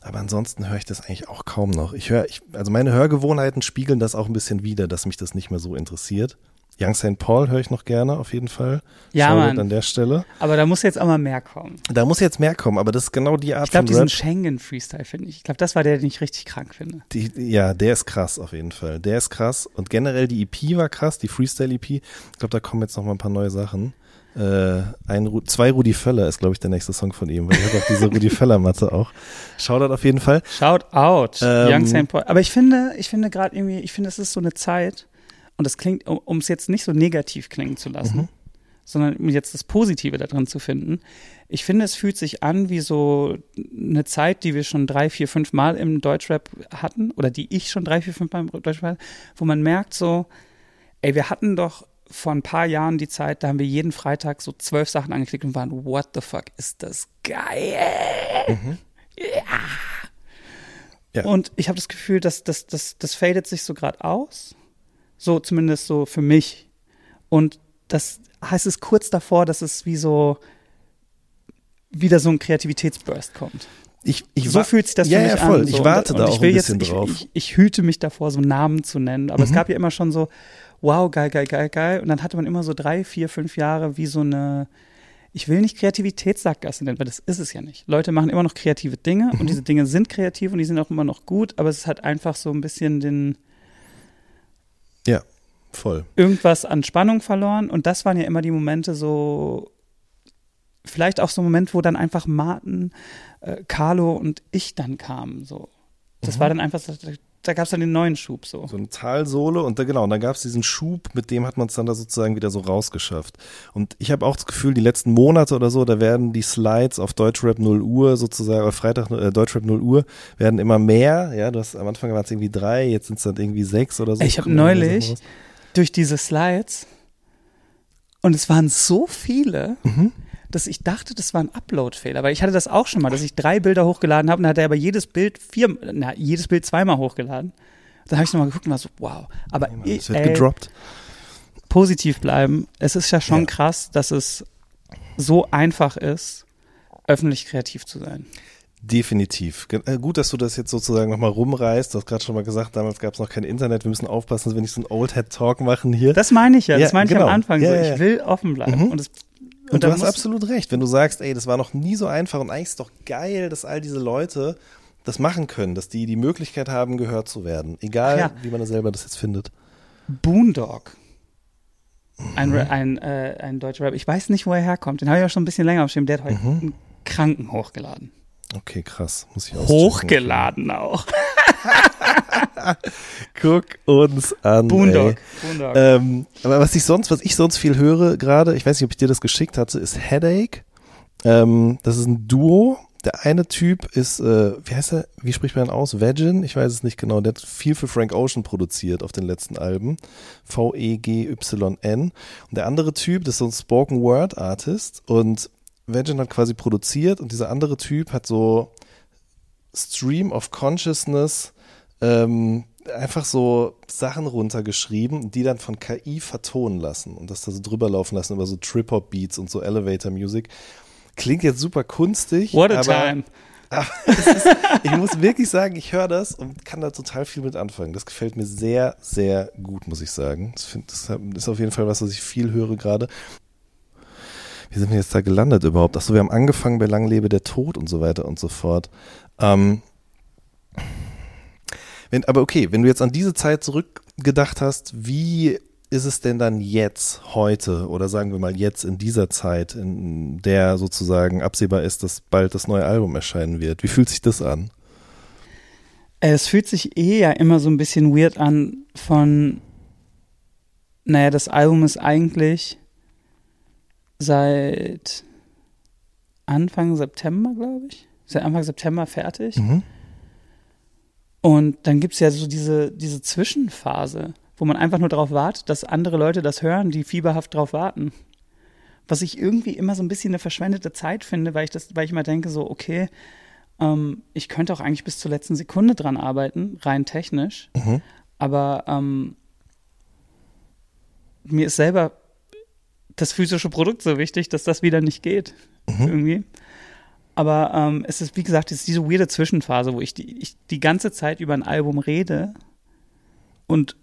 Aber ansonsten höre ich das eigentlich auch kaum noch. Ich höre, ich, also meine Hörgewohnheiten spiegeln das auch ein bisschen wider, dass mich das nicht mehr so interessiert. Young St. Paul höre ich noch gerne, auf jeden Fall. Ja, Shoutout Mann. an der Stelle. Aber da muss jetzt auch mal mehr kommen. Da muss jetzt mehr kommen, aber das ist genau die Art Ich glaube, von diesen Rap. Schengen-Freestyle finde ich. Ich glaube, das war der, den ich richtig krank finde. Die, ja, der ist krass auf jeden Fall. Der ist krass. Und generell die EP war krass, die Freestyle-EP. Ich glaube, da kommen jetzt noch mal ein paar neue Sachen. Äh, ein, Ru- zwei Rudi Völler ist, glaube ich, der nächste Song von ihm, weil er hat auch diese Rudi Völler-Matte auch. Shoutout auf jeden Fall. Shout out, Ähm, Young St. Paul. Aber ich finde, ich finde gerade irgendwie, ich finde, es ist so eine Zeit, und das klingt, um es jetzt nicht so negativ klingen zu lassen, Mhm. sondern um jetzt das Positive da drin zu finden. Ich finde, es fühlt sich an wie so eine Zeit, die wir schon drei, vier, fünf Mal im Deutschrap hatten, oder die ich schon drei, vier, fünf Mal im Deutschrap hatte, wo man merkt so, ey, wir hatten doch vor ein paar Jahren die Zeit, da haben wir jeden Freitag so zwölf Sachen angeklickt und waren, what the fuck, ist das geil. Ja. Und ich habe das Gefühl, dass das, das, das fadet sich so gerade aus. So zumindest so für mich. Und das heißt es kurz davor, dass es wie so wieder so ein Kreativitätsburst kommt. Ich, ich so fühlt sich das ja, für mich ja, voll. an. Ich so. warte und, da und auch ich will ein jetzt, bisschen ich, drauf. Ich, ich hüte mich davor, so Namen zu nennen. Aber es Mhm. gab ja immer schon so, wow, geil, geil, geil, geil. Und dann hatte man immer so drei, vier, fünf Jahre wie so eine, ich will nicht Kreativitätssackgasse nennen, weil das ist es ja nicht. Leute machen immer noch kreative Dinge Mhm. und diese Dinge sind kreativ und die sind auch immer noch gut, aber es hat einfach so ein bisschen den, ja, voll. irgendwas an Spannung verloren. Und das waren ja immer die Momente so, vielleicht auch so ein Moment, wo dann einfach Martin, äh, Carlo und ich dann kamen. So. Das war dann einfach, so, da, gab es dann den neuen Schub so. So eine Talsohle und da, genau, und dann gab es diesen Schub, mit dem hat man es dann da sozusagen wieder so rausgeschafft. Und ich habe auch das Gefühl, die letzten Monate oder so, da werden die Slides auf Deutschrap 0 Uhr sozusagen, oder Freitag äh, Deutschrap 0 Uhr, werden immer mehr. Ja, du hast am Anfang waren es irgendwie drei, jetzt sind es dann irgendwie sechs oder so. Ich hab Kommen immer mehr neulich-. Durch diese Slides und es waren so viele, dass ich dachte, das war ein Upload-Fehler. Weil ich hatte das auch schon mal, dass ich drei Bilder hochgeladen habe und dann hat er aber jedes Bild vier, na, jedes Bild zweimal hochgeladen. Dann habe ich nochmal geguckt und war so, wow. Aber Es ich, wird ey, gedroppt. positiv bleiben. Es ist ja schon Ja. krass, dass es so einfach ist, öffentlich kreativ zu sein. Definitiv. Äh, Gut, dass du das jetzt sozusagen nochmal rumreißt. Du hast gerade schon mal gesagt, damals gab es noch kein Internet. Wir müssen aufpassen, dass wir nicht so einen Old Head Talk machen hier. Das meine ich ja, das Ja, meine ich genau. am Anfang Ja, so. ja, Ich ja. will offen bleiben. Mhm. Und, es, Und, da du hast absolut recht, wenn du sagst, ey, das war noch nie so einfach und eigentlich ist doch geil, dass all diese Leute das machen können, dass die die Möglichkeit haben, gehört zu werden. Egal, Ja. wie man selber das jetzt findet. Boondog. Ein, Mhm. Ein, äh, ein deutscher Rap. Ich weiß nicht, wo er herkommt. Den habe ich auch schon ein bisschen länger auf dem. Der hat heute Mhm. einen Kranken hochgeladen. Okay, krass. Muss ich. Hochgeladen auch. Guck uns an. Boondog. Ey. Boondog. Ähm, aber was ich sonst, was ich sonst viel höre gerade, ich weiß nicht, ob ich dir das geschickt hatte, ist Headache. Ähm, das ist ein Duo. Der eine Typ ist, äh, wie heißt er, wie spricht man aus? Vagin? Ich weiß es nicht genau. Der hat viel für Frank Ocean produziert auf den letzten Alben. V-E-G-Y-N. Und der andere Typ, das ist so ein Spoken Word Artist. Und Vagin hat quasi produziert und dieser andere Typ hat so Stream of Consciousness ähm, einfach so Sachen runtergeschrieben, die dann von KI vertonen lassen und das da so drüber laufen lassen über so Trip-Hop-Beats und so Elevator-Music. Klingt jetzt super kunstig, What a aber time. ich muss wirklich sagen, ich höre das und kann da total viel mit anfangen. Das gefällt mir sehr, sehr gut, muss ich sagen. Das, find, das ist auf jeden Fall was, was ich viel höre gerade. Wie sind wir jetzt da gelandet überhaupt? Achso, wir haben angefangen bei Lang lebe der Tod und so weiter und so fort. Ähm, wenn, aber okay, wenn du jetzt an diese Zeit zurückgedacht hast, wie ist es denn dann jetzt, heute, oder sagen wir mal jetzt in dieser Zeit, in der sozusagen absehbar ist, dass bald das neue Album erscheinen wird? Wie fühlt sich das an? Es fühlt sich eh ja immer so ein bisschen weird an von, naja, das Album ist eigentlich seit Anfang September, glaube ich. Seit Anfang September fertig. Mhm. Und dann gibt es ja so diese, diese Zwischenphase, wo man einfach nur darauf wartet, dass andere Leute das hören, die fieberhaft drauf warten. Was ich irgendwie immer so ein bisschen eine verschwendete Zeit finde, weil ich das, weil ich immer denke, so, okay, ähm, ich könnte auch eigentlich bis zur letzten Sekunde dran arbeiten, rein technisch. Mhm. Aber ähm, mir ist selber das physische Produkt so wichtig, dass das wieder nicht geht. Irgendwie. Aber ähm, es ist, wie gesagt, es ist diese weirde Zwischenphase, wo ich die, ich die ganze Zeit über ein Album rede und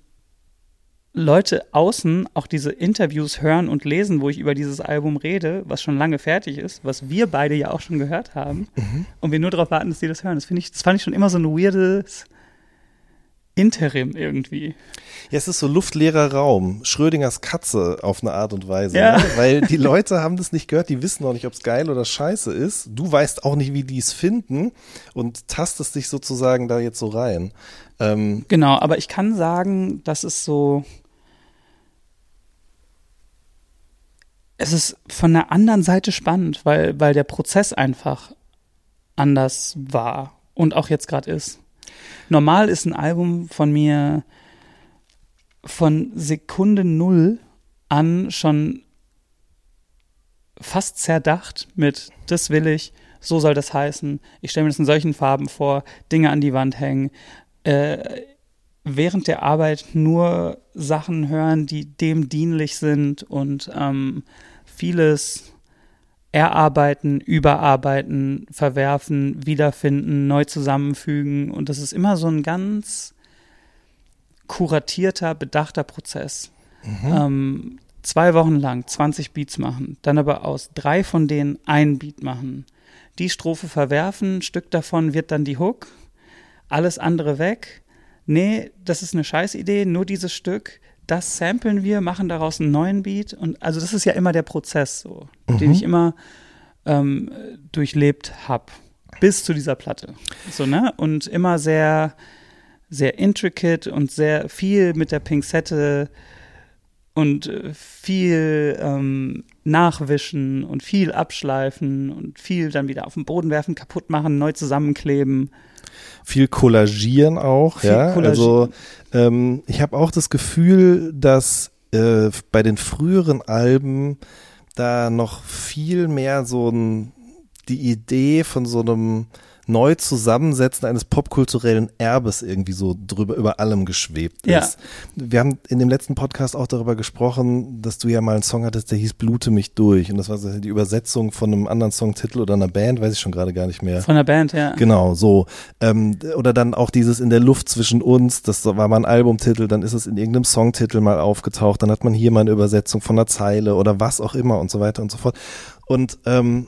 Leute außen auch diese Interviews hören und lesen, wo ich über dieses Album rede, was schon lange fertig ist, was wir beide ja auch schon gehört haben, und wir nur darauf warten, dass die das hören. Das finde ich, das fand ich schon immer so ein weirdes Interim irgendwie. Ja, es ist so luftleerer Raum. Schrödingers Katze auf eine Art und Weise. Ja. Ne? Weil die Leute haben das nicht gehört, die wissen noch nicht, ob es geil oder scheiße ist. Du weißt auch nicht, wie die es finden und tastest dich sozusagen da jetzt so rein. Ähm, Genau, aber ich kann sagen, dass es so. Es ist von der anderen Seite spannend, weil, weil der Prozess einfach anders war und auch jetzt gerade ist. Normal ist ein Album von mir von Sekunde null an schon fast zerdacht mit, das will ich, so soll das heißen, ich stelle mir das in solchen Farben vor, Dinge an die Wand hängen, äh, während der Arbeit nur Sachen hören, die dem dienlich sind und ähm, vieles erarbeiten, überarbeiten, verwerfen, wiederfinden, neu zusammenfügen. Und das ist immer so ein ganz kuratierter, bedachter Prozess. Ähm, zwei Wochen lang 20 Beats machen, dann aber aus drei von denen ein Beat machen. Die Strophe verwerfen, ein Stück davon wird dann die Hook, alles andere weg. Nee, das ist eine Scheißidee, nur dieses Stück, das samplen wir, machen daraus einen neuen Beat. Und also das ist ja immer der Prozess, so, den ich immer ähm, durchlebt habe. Bis zu dieser Platte. So, ne? Und immer sehr, sehr intricate und sehr viel mit der Pinzette und äh, viel ähm, nachwischen und viel abschleifen und viel dann wieder auf den Boden werfen, kaputt machen, neu zusammenkleben. Viel kollagieren auch, Viel ja. kollagieren. Also ähm, ich habe auch das Gefühl, dass äh, bei den früheren Alben da noch viel mehr so ein, die Idee von so einem Neuzusammensetzen eines popkulturellen Erbes irgendwie so drüber über allem geschwebt Ja. ist. Wir haben in dem letzten Podcast auch darüber gesprochen, dass du ja mal einen Song hattest, der hieß Blute mich durch und das war so die Übersetzung von einem anderen Songtitel oder einer Band, weiß ich schon gerade gar nicht mehr. Von der Band, ja. Genau, so. Ähm, oder dann auch dieses in der Luft zwischen uns, das war mal ein Albumtitel, dann ist es in irgendeinem Songtitel mal aufgetaucht, dann hat man hier mal eine Übersetzung von einer Zeile oder was auch immer und so weiter und so fort. Und ähm,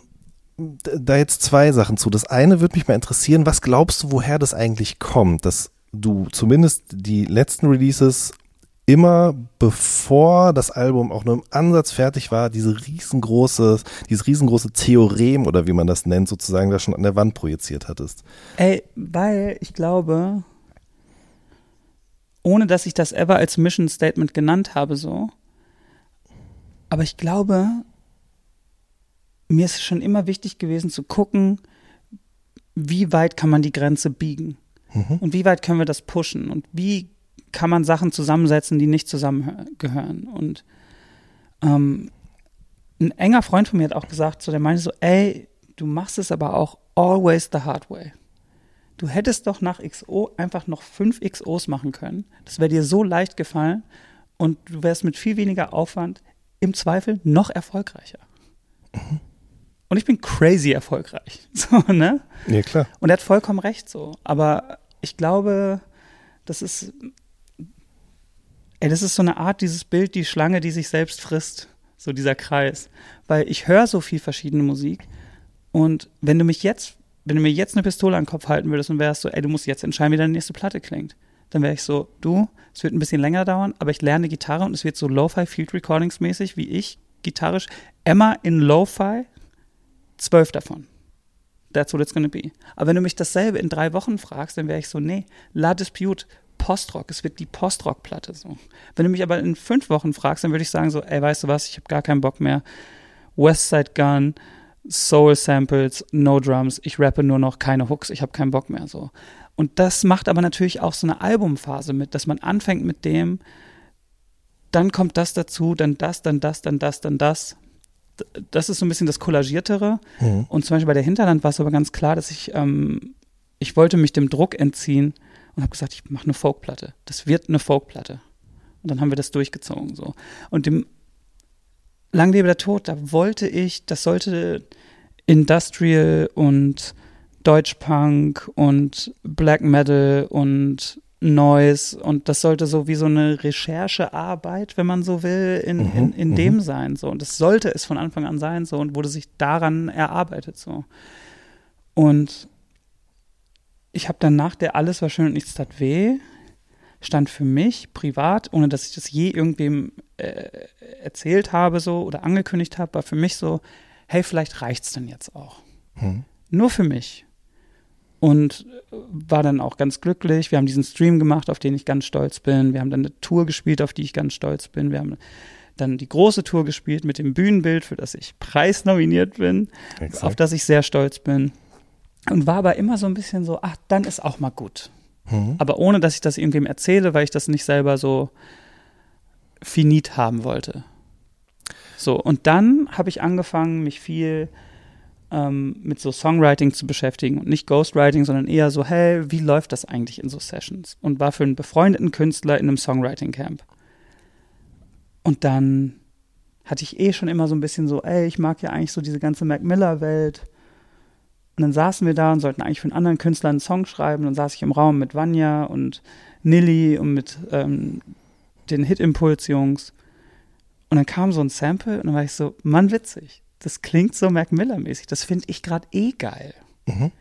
da jetzt zwei Sachen zu. Das eine würde mich mal interessieren, was glaubst du, woher das eigentlich kommt, dass du zumindest die letzten Releases immer bevor das Album auch nur im Ansatz fertig war, diese riesengroße, dieses riesengroße Theorem oder wie man das nennt, sozusagen da schon an der Wand projiziert hattest. Ey, weil ich glaube, ohne dass ich das ever als Mission Statement genannt habe, so, aber ich glaube, mir ist es schon immer wichtig gewesen zu gucken, wie weit kann man die Grenze biegen und wie weit können wir das pushen und wie kann man Sachen zusammensetzen, die nicht zusammengehören. Und ähm, ein enger Freund von mir hat auch gesagt, so der meinte so, ey, du machst es aber auch always the hard way. Du hättest doch nach XO einfach noch fünf XOs machen können. Das wäre dir so leicht gefallen und du wärst mit viel weniger Aufwand im Zweifel noch erfolgreicher. Und ich bin crazy erfolgreich. So, ne? Ja, klar. Und er hat vollkommen recht so. Aber ich glaube, das ist, ey, das ist so eine Art, dieses Bild, die Schlange, die sich selbst frisst. So dieser Kreis. Weil ich höre so viel verschiedene Musik. Und wenn du mich jetzt, wenn du mir jetzt eine Pistole an den Kopf halten würdest und wärst so, ey, du musst jetzt entscheiden, wie deine nächste Platte klingt. Dann wäre ich so, du, es wird ein bisschen länger dauern, aber ich lerne Gitarre und es wird so Lo-Fi Field Recordings mäßig, wie ich gitarrisch. Emma in Lo-Fi, zwölf davon. That's what it's gonna be. Aber wenn du mich dasselbe in drei Wochen fragst, dann wäre ich so, nee, La Dispute, Postrock, es wird die Postrock-Platte so. Wenn du mich aber in fünf Wochen fragst, dann würde ich sagen so, ey, weißt du was, ich habe gar keinen Bock mehr. Westside Gun, Soul Samples, No Drums, ich rappe nur noch keine Hooks, ich habe keinen Bock mehr so. Und das macht aber natürlich auch so eine Albumphase mit, dass man anfängt mit dem, dann kommt das dazu, dann das, dann das, dann das, dann das. Das ist so ein bisschen das Kollagiertere. Mhm. Und zum Beispiel bei der Hinterland war es aber ganz klar, dass ich, ähm, ich wollte mich dem Druck entziehen und habe gesagt, ich mache eine Folkplatte. Das wird eine Folkplatte. Und dann haben wir das durchgezogen so. Und dem Lang lebe der Tod, da wollte ich, das sollte Industrial und Deutschpunk und Black Metal und Noise und das sollte so wie so eine Recherchearbeit, wenn man so will, in, in, Mhm, in mhm. dem sein. So. Und das sollte es von Anfang an sein so und wurde sich daran erarbeitet so. Und ich habe dann nach der Alles war schön und nichts tat weh, stand für mich privat, ohne dass ich das je irgendwem äh, erzählt habe so oder angekündigt habe, war für mich so, hey, vielleicht reicht's dann jetzt auch. Mhm. Nur für mich. Und war dann auch ganz glücklich. Wir haben diesen Stream gemacht, auf den ich ganz stolz bin. Wir haben dann eine Tour gespielt, auf die ich ganz stolz bin. Wir haben dann die große Tour gespielt mit dem Bühnenbild, für das ich preisnominiert bin, Exakt. auf das ich sehr stolz bin. Und war aber immer so ein bisschen so, ach, dann ist auch mal gut. Mhm. Aber ohne, dass ich das irgendwem erzähle, weil ich das nicht selber so finit haben wollte. So, und dann habe ich angefangen, mich viel ähm, mit so Songwriting zu beschäftigen und nicht Ghostwriting, sondern eher so, hey, wie läuft das eigentlich in so Sessions? Und war für einen befreundeten Künstler in einem Songwriting-Camp. Und dann hatte ich eh schon immer so ein bisschen so, ey, ich mag ja eigentlich so diese ganze Mac Miller-Welt. Und dann saßen wir da und sollten eigentlich für einen anderen Künstler einen Song schreiben. Dann saß ich im Raum mit Vanya und Nilly und mit ähm, den Hit-Impuls-Jungs. Und dann kam so ein Sample und dann war ich so, Mann, witzig. Das klingt so Mac Miller-mäßig. Das finde ich gerade eh geil. Mhm.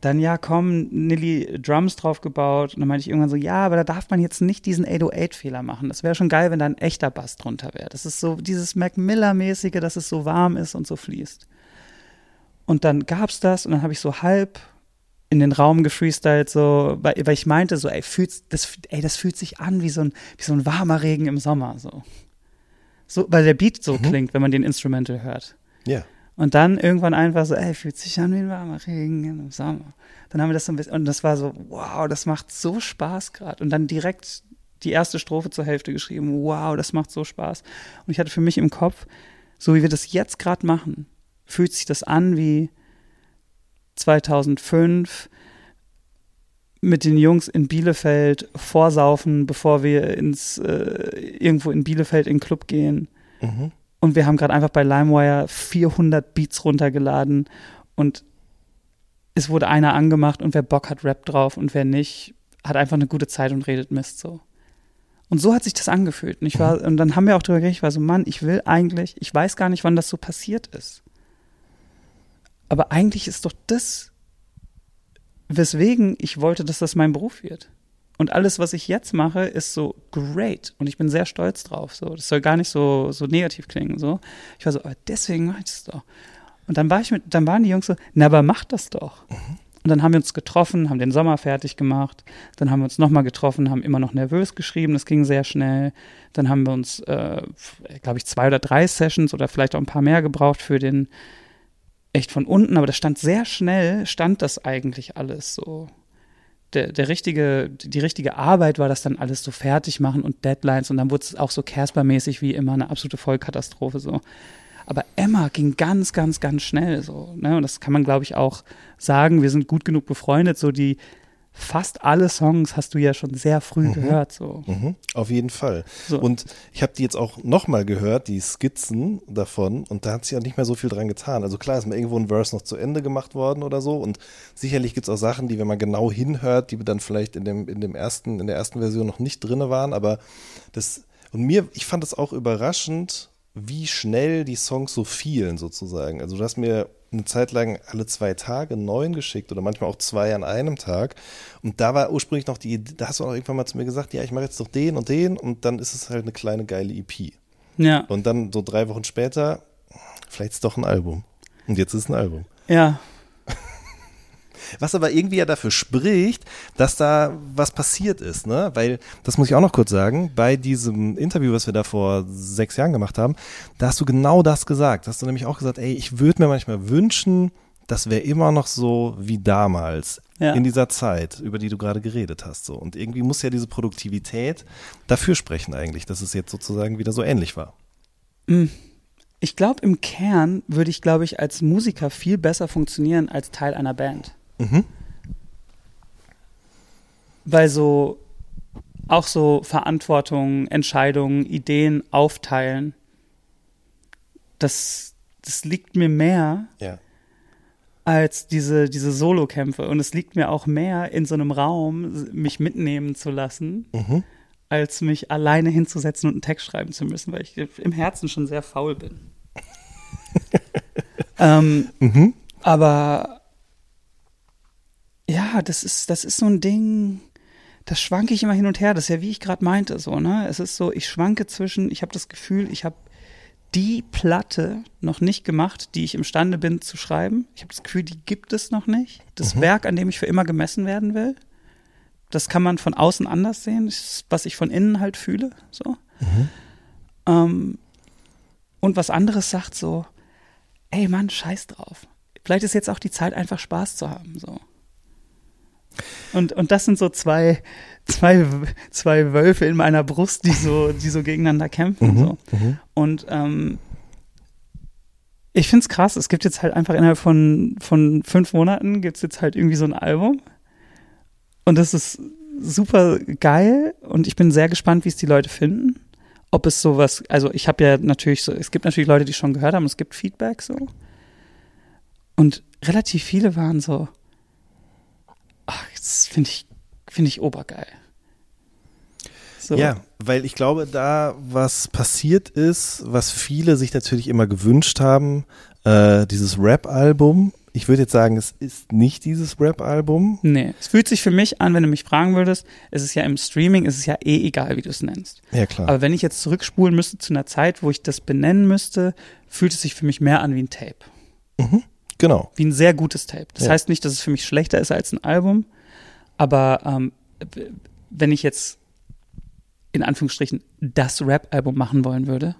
Dann, ja, komm, Nilly Drums drauf gebaut. Und dann meinte ich irgendwann so, ja, aber da darf man jetzt nicht diesen 808-Fehler machen. Das wäre schon geil, wenn da ein echter Bass drunter wäre. Das ist so dieses Mac Miller-mäßige, dass es so warm ist und so fließt. Und dann gab's das und dann habe ich so halb in den Raum gefreestylt, so, weil, weil ich meinte so, ey, fühlt's, das, ey, das fühlt sich an wie so ein, wie so ein warmer Regen im Sommer, so. So, weil der Beat so Mhm. klingt, wenn man den Instrumental hört. Ja. Und dann irgendwann einfach so, ey, fühlt sich an wie ein warmer Regen im Sommer. Dann haben wir das so ein bisschen, und das war so, wow, das macht so Spaß gerade. Und dann direkt die erste Strophe zur Hälfte geschrieben, wow, das macht so Spaß. Und ich hatte für mich im Kopf, so wie wir das jetzt gerade machen, fühlt sich das an wie 2005 mit den Jungs in Bielefeld vorsaufen, bevor wir ins äh, irgendwo in Bielefeld in den Club gehen. Mhm. Und wir haben gerade einfach bei LimeWire 400 Beats runtergeladen und es wurde einer angemacht und wer Bock hat, rappt drauf und wer nicht, hat einfach eine gute Zeit und redet Mist so. Und so hat sich das angefühlt. Und ich war, und dann haben wir auch drüber geredet, ich war so, Mann, ich will eigentlich, ich weiß gar nicht, wann das so passiert ist. Aber eigentlich ist doch das, weswegen ich wollte, dass das mein Beruf wird. Und alles, was ich jetzt mache, ist so great. Und ich bin sehr stolz drauf. So, das soll gar nicht so, so negativ klingen. So. Ich war so, aber deswegen mache ich das doch. Und dann war ich mit, dann waren die Jungs so, na, aber mach das doch. Und dann haben wir uns getroffen, haben den Sommer fertig gemacht. Dann haben wir uns nochmal getroffen, haben immer noch nervös geschrieben. Das ging sehr schnell. Dann haben wir uns, äh, glaube ich, zwei oder drei Sessions oder vielleicht auch ein paar mehr gebraucht für den echt von unten. Aber das stand sehr schnell, stand das eigentlich alles so. Der, der richtige, die richtige Arbeit war das dann alles so fertig machen und Deadlines und dann wurde es auch so Casper-mäßig wie immer eine absolute Vollkatastrophe so. Aber Emma ging ganz, ganz, ganz schnell so. Ne? Und das kann man, glaube ich, auch sagen. Wir sind gut genug befreundet. So die fast alle Songs hast du ja schon sehr früh Mhm. gehört. So. Mhm. Auf jeden Fall. So. Und ich habe die jetzt auch nochmal gehört, die Skizzen davon, und da hat sich ja nicht mehr so viel dran getan. Also klar ist mal irgendwo ein Verse noch zu Ende gemacht worden oder so. Und sicherlich gibt's auch Sachen, die, wenn man genau hinhört, die dann vielleicht in dem, in dem ersten, in der ersten Version noch nicht drinne waren. Aber das, und mir, ich fand es auch überraschend, wie schnell die Songs so fielen, sozusagen. Also du hast mir eine Zeit lang alle zwei Tage neuen geschickt oder manchmal auch zwei an einem Tag. Und da war ursprünglich noch die Idee, da hast du auch irgendwann mal zu mir gesagt, ja, ich mache jetzt doch den und den und dann ist es halt eine kleine geile EP. Ja, Und dann so drei Wochen später, vielleicht ist doch ein Album. Und jetzt ist es ein Album. ja. Was aber irgendwie ja dafür spricht, dass da was passiert ist, ne? Weil, das muss ich auch noch kurz sagen, bei diesem Interview, was wir da vor sechs Jahren gemacht haben, da hast du genau das gesagt. Da hast du nämlich auch gesagt, ey, ich würde mir manchmal wünschen, das wäre immer noch so wie damals, Ja. in dieser Zeit, über die du gerade geredet hast. So. Und irgendwie muss ja diese Produktivität dafür sprechen eigentlich, dass es jetzt sozusagen wieder so ähnlich war. Ich glaube, im Kern würde ich, glaube ich, als Musiker viel besser funktionieren als Teil einer Band. Mhm. Weil so auch so Verantwortung, Entscheidungen, Ideen aufteilen, das, das liegt mir mehr Ja. als diese, diese Solokämpfe. Und es liegt mir auch mehr, in so einem Raum mich mitnehmen zu lassen, Mhm. als mich alleine hinzusetzen und einen Text schreiben zu müssen, weil ich im Herzen schon sehr faul bin. ähm, Mhm. aber ja, das ist, das ist so ein Ding, das schwanke ich immer hin und her. Das ist ja, wie ich gerade meinte, so, ne? Es ist so, ich schwanke zwischen, ich habe das Gefühl, ich habe die Platte noch nicht gemacht, die ich imstande bin zu schreiben. Ich habe das Gefühl, die gibt es noch nicht. Das Werk, an dem ich für immer gemessen werden will. Das kann man von außen anders sehen, das ist, was ich von innen halt fühle. So. Ähm, und was anderes sagt so, ey Mann, scheiß drauf. Vielleicht ist jetzt auch die Zeit, einfach Spaß zu haben. So. Und, und das sind so zwei, zwei, zwei Wölfe in meiner Brust, die so, die so gegeneinander kämpfen. So. Und ähm, ich finde es krass, es gibt jetzt halt einfach innerhalb von, von fünf Monaten gibt es jetzt halt irgendwie so ein Album. Und das ist super geil und ich bin sehr gespannt, wie es die Leute finden. Ob es sowas, also ich habe ja natürlich so, es gibt natürlich Leute, die schon gehört haben, es gibt Feedback so. Und relativ viele waren so, ach, das finde ich, finde ich obergeil. So. Ja, weil ich glaube, da was passiert ist, was viele sich natürlich immer gewünscht haben, äh, dieses Rap-Album. Ich würde jetzt sagen, es ist nicht dieses Rap-Album. Nee, es fühlt sich für mich an, wenn du mich fragen würdest, es ist ja im Streaming, es ist ja eh egal, wie du es nennst. Ja, klar. Aber wenn ich jetzt zurückspulen müsste zu einer Zeit, wo ich das benennen müsste, fühlt es sich für mich mehr an wie ein Tape. Genau. Wie ein sehr gutes Tape. Das Ja. heißt nicht, dass es für mich schlechter ist als ein Album, aber ähm, wenn ich jetzt in Anführungsstrichen das Rap-Album machen wollen würde,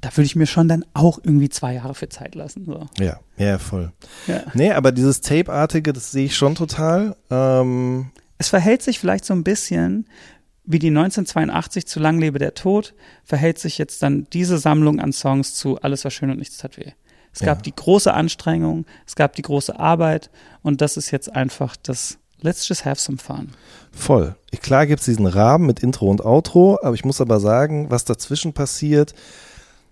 da würde ich mir schon dann auch irgendwie zwei Jahre für Zeit lassen. So. Ja, ja, voll. Ja. Nee, aber dieses Tape-artige, das sehe ich schon total. Ähm, Es verhält sich vielleicht so ein bisschen wie die 1982 zu Lang lebe der Tod, verhält sich jetzt dann diese Sammlung an Songs zu Alles war schön und nichts tat weh. Es gab Ja. die große Anstrengung, es gab die große Arbeit und das ist jetzt einfach das Let's just have some fun. voll. Klar gibt's diesen Rahmen mit Intro und Outro, aber ich muss aber sagen, was dazwischen passiert,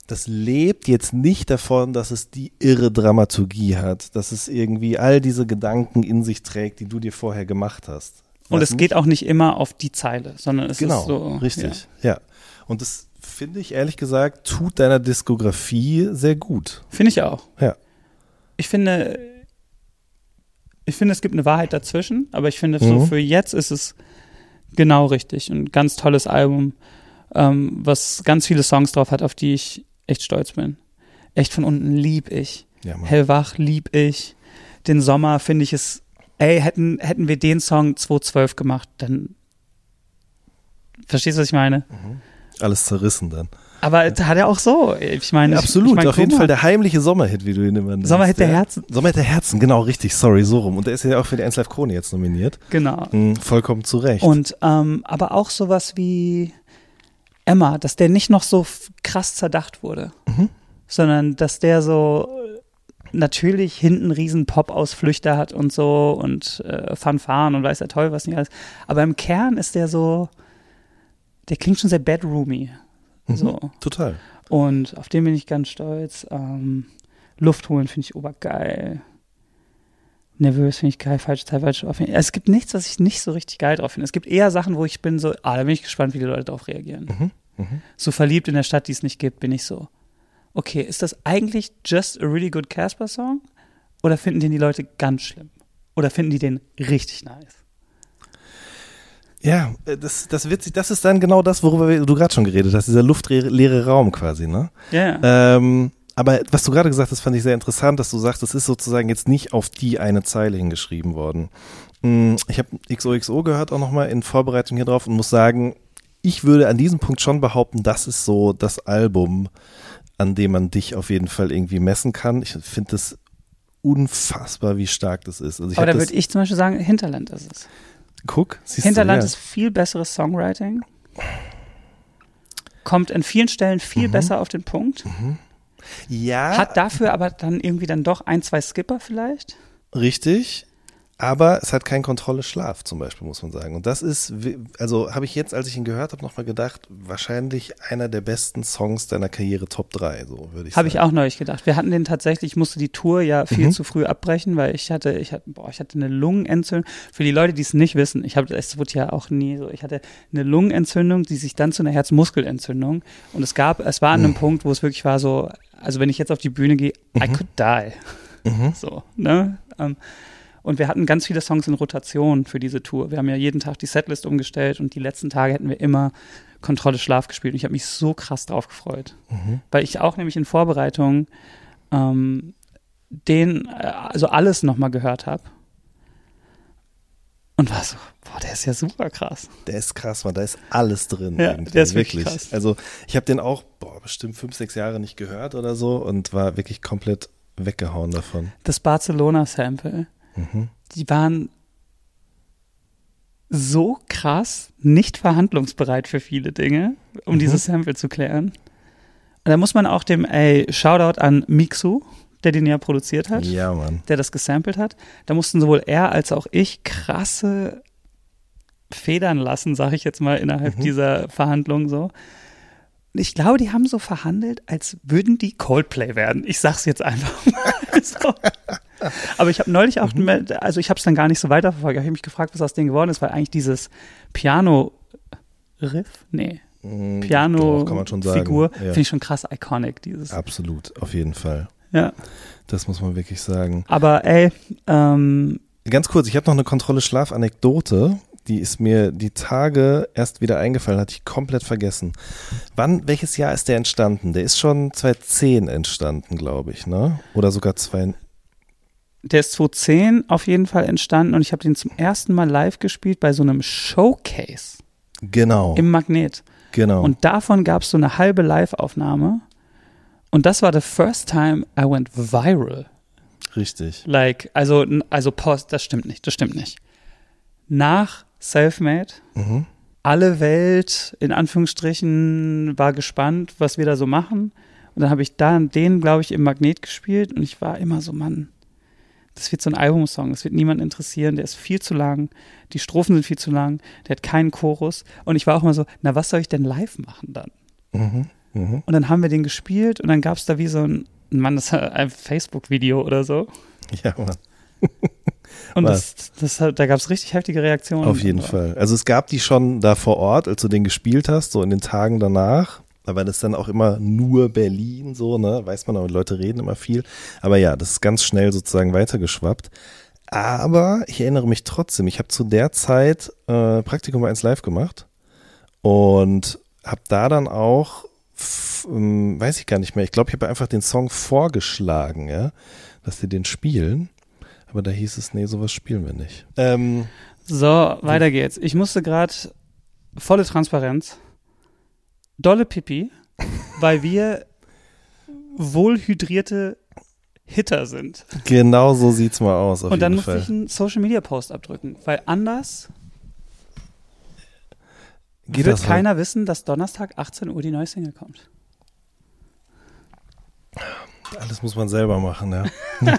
das lebt jetzt nicht davon, dass es die irre Dramaturgie hat, dass es irgendwie all diese Gedanken in sich trägt, die du dir vorher gemacht hast. Und es geht auch nicht immer auf die Zeile, sondern es Genau, ist so. richtig. Ja. Und das finde ich ehrlich gesagt, tut deiner Diskografie sehr gut. Finde ich auch. Ja. Ich finde, ich finde, es gibt eine Wahrheit dazwischen, aber ich finde, so Mhm. für jetzt ist es genau richtig. Ein ganz tolles Album, ähm, was ganz viele Songs drauf hat, auf die ich echt stolz bin. Echt von unten lieb ich. Ja. Hellwach lieb ich. Den Sommer finde ich es, ey, hätten, hätten wir den Song 2012 gemacht, dann Verstehst du, was ich meine? Alles zerrissen dann. Aber hat er auch so. Ich meine, Absolut, ich meine, auf jeden Fall der heimliche Sommerhit, wie du ihn immer nennst. Sommerhit der ja. Herzen. Sommerhit der Herzen, genau, richtig, sorry, so rum. Und der ist ja auch für die 1 Live Krone jetzt nominiert. Genau. Hm, vollkommen zu Recht. Und ähm, aber auch sowas wie Emma, dass der nicht noch so krass zerdacht wurde, Mhm. sondern dass der so äh, natürlich hinten riesen Pop-Ausflüchte hat und so und äh, Fanfaren und weiß der toll was nicht alles. Aber im Kern ist der so, der klingt schon sehr bedroomy. Mhm. So. Total. Und auf den bin ich ganz stolz. Ähm, Luft holen finde ich obergeil. Nervös finde ich geil, falsche Zeit, falsche. Es gibt nichts, was ich nicht so richtig geil drauf finde. Es gibt eher Sachen, wo ich bin so, ah, da bin ich gespannt, wie die Leute darauf reagieren. Mhm. Mhm. So verliebt in der Stadt, die es nicht gibt, bin ich so. Okay, ist das eigentlich just a really good Casper Song? Oder finden den die Leute ganz schlimm? Oder finden die den richtig nice? Ja, äh, das, das wird sich, das ist dann genau das, worüber wir- du gerade schon geredet hast, dieser luftleere Raum quasi, ne? Ja, ja. Ähm, aber was du gerade gesagt hast, fand ich sehr interessant, dass du sagst, das ist sozusagen jetzt nicht auf die eine Zeile hingeschrieben worden. Mm, Ich habe XOXO gehört auch nochmal in Vorbereitung hier drauf und muss sagen, ich würde an diesem Punkt schon behaupten, das ist so das Album, an dem man dich auf jeden Fall irgendwie messen kann. Ich finde es unfassbar, wie stark das ist. Also ich Aber da würde ich zum Beispiel sagen, Hinterland ist es. Guck, siehst Hinterland du, ja. ist viel besseres Songwriting. Kommt an vielen Stellen Mhm. viel besser auf den Punkt. ja, Hat dafür aber dann irgendwie dann doch ein, zwei Skipper vielleicht. Richtig. Aber es hat kein Kontrolle Schlaf zum Beispiel, muss man sagen. Und das ist, also habe ich jetzt, als ich ihn gehört habe, nochmal gedacht, wahrscheinlich einer der besten Songs deiner Karriere, Top 3, so würde ich Habe sagen. ich auch neulich gedacht. Wir hatten den tatsächlich, ich musste die Tour ja viel Mhm. zu früh abbrechen, weil ich hatte, ich hatte, boah, ich hatte eine Lungenentzündung. Für die Leute, die es nicht wissen, ich habe, es wurde ja auch nie so, ich hatte eine Lungenentzündung, die sich dann zu einer Herzmuskelentzündung und es gab, es war an Mhm. einem Punkt, wo es wirklich war so, also wenn ich jetzt auf die Bühne gehe, I could die. Mhm. So, ne? Ähm, und wir hatten ganz viele Songs in Rotation für diese Tour. Wir haben ja jeden Tag die Setlist umgestellt und die letzten Tage hätten wir immer Kontrolle Schlaf gespielt. Und ich habe mich so krass drauf gefreut. Mhm. Weil ich auch nämlich in Vorbereitung ähm, den, äh, also alles nochmal gehört habe. Und war so, boah, der ist ja super krass. Der ist krass, man, da ist alles drin. Ja, irgendwie, der ist wirklich krass. Also ich habe den auch, boah, bestimmt fünf, sechs Jahre nicht gehört oder so und war wirklich komplett weggehauen davon. Das Barcelona-Sample, Mhm. die waren so krass nicht verhandlungsbereit für viele Dinge, um Mhm. dieses Sample zu klären. Und da muss man auch dem, ey, Shoutout an Mixu, der den ja produziert hat, Ja, Mann. der das gesampelt hat. Da mussten sowohl er als auch ich krasse Federn lassen, sag ich jetzt mal, innerhalb Mhm. dieser Verhandlung so. Ich glaube, die haben so verhandelt, als würden die Coldplay werden. Ich sag's jetzt einfach mal so. Aber ich habe neulich auch, Mhm. also ich habe es dann gar nicht so weiterverfolgt. Ich habe mich gefragt, was aus denen geworden ist, weil eigentlich dieses Piano-Riff, nee, Mhm. Piano-Figur, Ja. finde ich schon krass iconic, dieses. Absolut, auf jeden Fall. Ja. Das muss man wirklich sagen. Aber ey, ähm, Ganz kurz, ich habe noch eine Kontrolle Schlaf-Anekdote. Die ist mir die Tage erst wieder eingefallen, hatte ich komplett vergessen. Wann, welches Jahr ist der entstanden? Der ist schon 2010 entstanden, glaube ich, ne? Oder sogar zwei, Der ist 2010 auf jeden Fall entstanden und ich habe den zum ersten Mal live gespielt bei so einem Showcase genau, im Magnet. genau. Und davon gab es so eine halbe Live-Aufnahme. Und das war the first time I went viral. richtig. Like, also, also Post, das stimmt nicht, das stimmt nicht. Nach Selfmade, Mhm. alle Welt, in Anführungsstrichen, war gespannt, was wir da so machen. Und dann habe ich da den, glaube ich, im Magnet gespielt und ich war immer so, Mann, das wird so ein Albumsong, das wird niemand interessieren, der ist viel zu lang, die Strophen sind viel zu lang, der hat keinen Chorus. Und ich war auch immer so, na, was soll ich denn live machen dann? Mhm. Mhm. Und dann haben wir den gespielt und dann gab es da wie so ein, Mann, das war ein Facebook-Video oder so. Ja, Mann. Und das, das, da gab es richtig heftige Reaktionen. Auf jeden Fall. Also es gab die schon da vor Ort, als du den gespielt hast, so in den Tagen danach. Aber das ist dann auch immer nur Berlin, so, ne? Weiß man, aber die Leute reden immer viel. Aber ja, das ist ganz schnell sozusagen weitergeschwappt. Aber ich erinnere mich trotzdem, ich habe zu der Zeit äh, Praktikum bei 1 Live gemacht und habe da dann auch, ähm, weiß ich gar nicht mehr, ich glaube, ich habe einfach den Song vorgeschlagen, ja, dass die den spielen. Aber da hieß es, nee, sowas spielen wir nicht. Ähm, So, weiter geht's. Ich musste gerade volle Transparenz, dolle Pipi, weil wir wohlhydrierte Hitter sind. Genau so sieht's mal aus. Auf Und dann jeden musste Fall. ich einen Social Media Post abdrücken, weil anders Geht wird das keiner wissen, dass Donnerstag 18 Uhr die neue Single kommt. halt? Alles muss man selber machen, ja.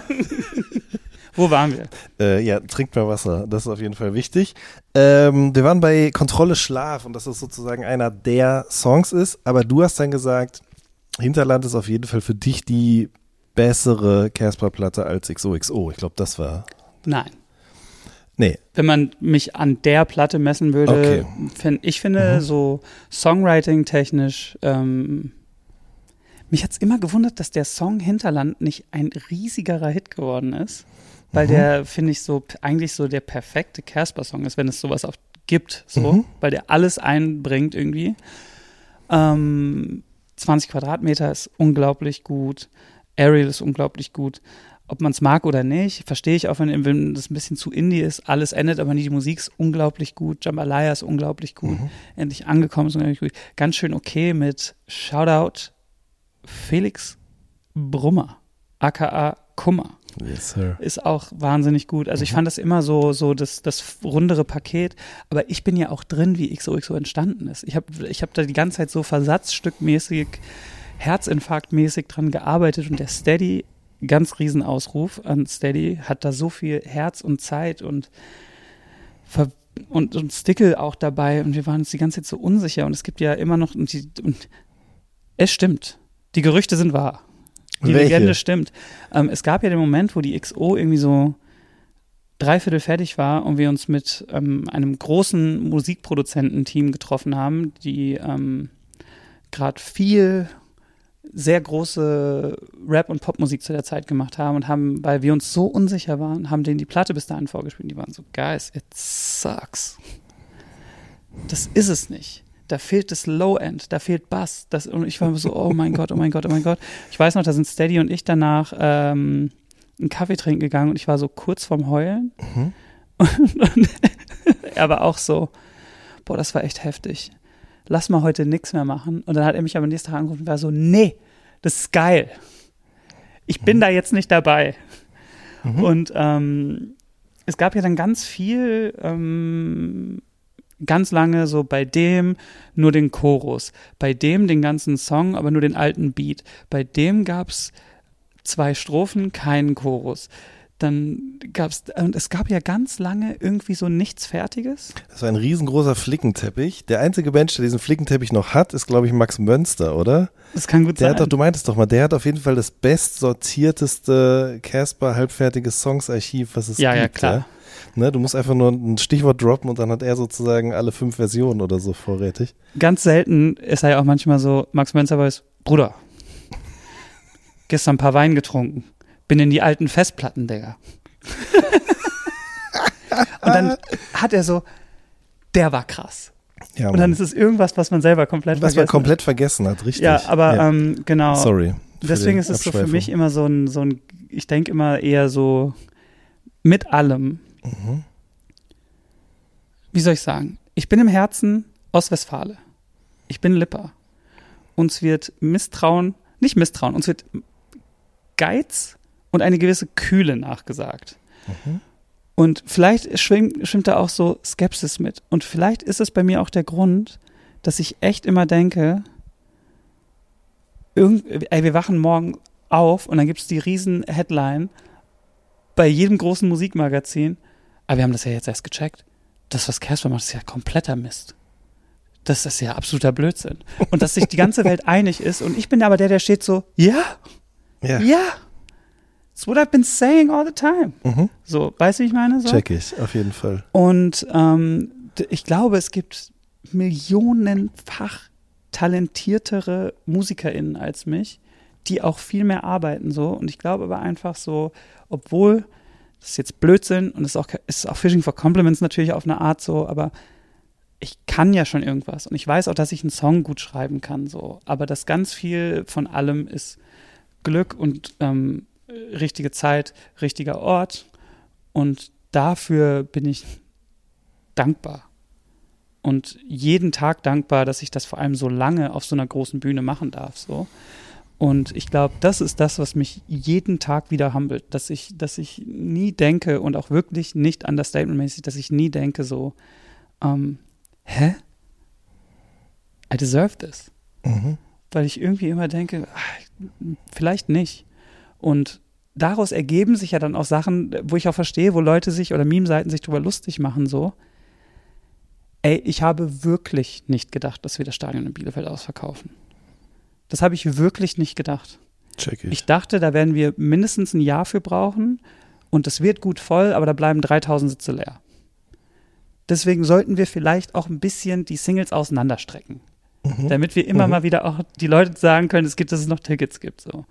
Wo waren wir? äh, ja, trinkt mehr Wasser. Das ist auf jeden Fall wichtig. Ähm, wir waren bei Kontrolle Schlaf und dass das sozusagen einer der Songs ist. Aber du hast dann gesagt, Hinterland ist auf jeden Fall für dich die bessere Casper-Platte als XOXO. Ich glaube, das war. Nein. Nee. Wenn man mich an der Platte messen würde, Okay. find, ich finde Mhm. so Songwriting-technisch, ähm, mich hat's immer gewundert, dass der Song Hinterland nicht ein riesigerer Hit geworden ist, weil Mhm. der, finde ich, so eigentlich so der perfekte Casper-Song ist, wenn es sowas auch gibt, so, Mhm. weil der alles einbringt irgendwie. Ähm, 20 Quadratmeter ist unglaublich gut. Ariel ist unglaublich gut. Ob man es mag oder nicht, verstehe ich auch, wenn, wenn das ein bisschen zu indie ist. Alles endet, aber nie die Musik ist unglaublich gut. Jambalaya ist unglaublich gut. Endlich angekommen ist unglaublich gut. Ganz schön okay mit Shoutout Felix Brummer, aka Kummer Yes, sir. ist auch wahnsinnig gut. Also ich fand das immer so, so das, das rundere Paket. Aber ich bin ja auch drin, wie XOXO entstanden ist. Ich habe ich hab da die ganze Zeit so versatzstückmäßig, herzinfarktmäßig dran gearbeitet und der Steady, ganz Riesenausruf an Steady, hat da so viel Herz und Zeit und ver und, und Stickle auch dabei und wir waren uns die ganze Zeit so unsicher und es gibt ja immer noch und, die, und es stimmt. Die Gerüchte sind wahr. Die Welche? Legende stimmt. Ähm, es gab ja den Moment, wo die XO irgendwie so dreiviertel fertig war und wir uns mit ähm, einem großen Musikproduzententeam getroffen haben, die ähm, gerade viel sehr große Rap- und Popmusik zu der Zeit gemacht haben und haben, weil wir uns so unsicher waren, haben denen die Platte bis dahin vorgespielt. Die waren so, guys, it sucks. Das ist es nicht. Da fehlt das Low-End, da fehlt Bass. Das, und ich war so, oh mein Gott, oh mein Gott, oh mein Gott. Ich weiß noch, da sind Steady und ich danach ähm, einen Kaffee trinken gegangen und ich war so kurz vorm Heulen. Und, und er war auch so, boah, das war echt heftig. Lass mal heute nichts mehr machen. Und dann hat er mich aber nächsten Tag angerufen und war so, nee, das ist geil. Ich bin da jetzt nicht dabei. Und ähm, es gab ja dann ganz viel, ähm, ganz lange so bei dem nur den Chorus, bei dem den ganzen Song, aber nur den alten Beat. Bei dem gab's zwei Strophen, keinen Chorus. Dann gab's, und es gab ja ganz lange irgendwie so nichts Fertiges. Das war ein riesengroßer Flickenteppich. Der einzige Mensch, der diesen Flickenteppich noch hat, ist, glaube ich, Max Mönster, oder? Das kann gut Der sein. hat doch, du meintest doch mal, der hat auf jeden Fall das bestsortierteste Casper halbfertige Songsarchiv, was es Ja, gibt. ja, klar. Ne, du musst einfach nur ein Stichwort droppen und dann hat er sozusagen alle fünf Versionen oder so vorrätig. ganz selten ist er ja auch manchmal so, Max Mönzer weiß, Bruder, gestern ein paar Wein getrunken, bin in die alten Festplatten, Digga. und dann hat er so, der war krass. Ja, Und dann ist es irgendwas, was man selber komplett was man vergessen komplett vergessen hat, richtig. hat. Ja, aber Ja. Ähm, genau. Sorry. Deswegen ist es so für mich immer so ein, so ein ich denke immer eher so mit allem. Mhm. Wie soll ich sagen? Ich bin im Herzen Ostwestfale. Ich bin Lipper. Uns wird Misstrauen, nicht Misstrauen, uns wird Geiz und eine gewisse Kühle nachgesagt. Mhm. Und vielleicht schwingt, schwimmt da auch so Skepsis mit. Und vielleicht ist es bei mir auch der Grund, dass ich echt immer denke, irgend, ey, wir wachen morgen auf und dann gibt es die riesen Headline bei jedem großen Musikmagazin. Aber wir haben das ja jetzt erst gecheckt. Das, was Casper macht, ist ja kompletter Mist. Das ist ja absoluter Blödsinn. Und dass sich die ganze Welt einig ist. Und ich bin aber der, der steht so, ja, Ja, ja. That's what I've been saying all the time. Mhm. So, weißt du, wie ich meine? So? check ich, auf jeden Fall. Und ähm, ich glaube, es gibt millionenfach talentiertere MusikerInnen als mich, die auch viel mehr arbeiten so. Und ich glaube aber einfach so, obwohl das ist jetzt Blödsinn und ist auch, ist auch Fishing for Compliments natürlich auf eine Art so, aber ich kann ja schon irgendwas und ich weiß auch, dass ich einen Song gut schreiben kann so. Aber das ganz viel von allem ist Glück und ähm, richtige Zeit, richtiger Ort und dafür bin ich dankbar. Und jeden Tag dankbar, dass ich das vor allem so lange auf so einer großen Bühne machen darf. So. Und ich glaube, das ist das, was mich jeden Tag wieder humbelt, dass ich, dass ich nie denke und auch wirklich nicht understatementmäßig, dass ich nie denke so, ähm, hä? I deserve this. Mhm. Weil ich irgendwie immer denke, ah, vielleicht nicht. Und daraus ergeben sich ja dann auch Sachen, wo ich auch verstehe, wo Leute sich oder Meme-Seiten sich drüber lustig machen, so. Ey, ich habe wirklich nicht gedacht, dass wir das Stadion in Bielefeld ausverkaufen. Das habe ich wirklich nicht gedacht. Check ich. Ich dachte, da werden wir mindestens ein Jahr für brauchen und es wird gut voll, aber da bleiben 3000 Sitze leer. Deswegen sollten wir vielleicht auch ein bisschen die Singles auseinanderstrecken, Mhm. damit wir immer mal wieder auch die Leute sagen können, es gibt, dass es noch Tickets gibt. So.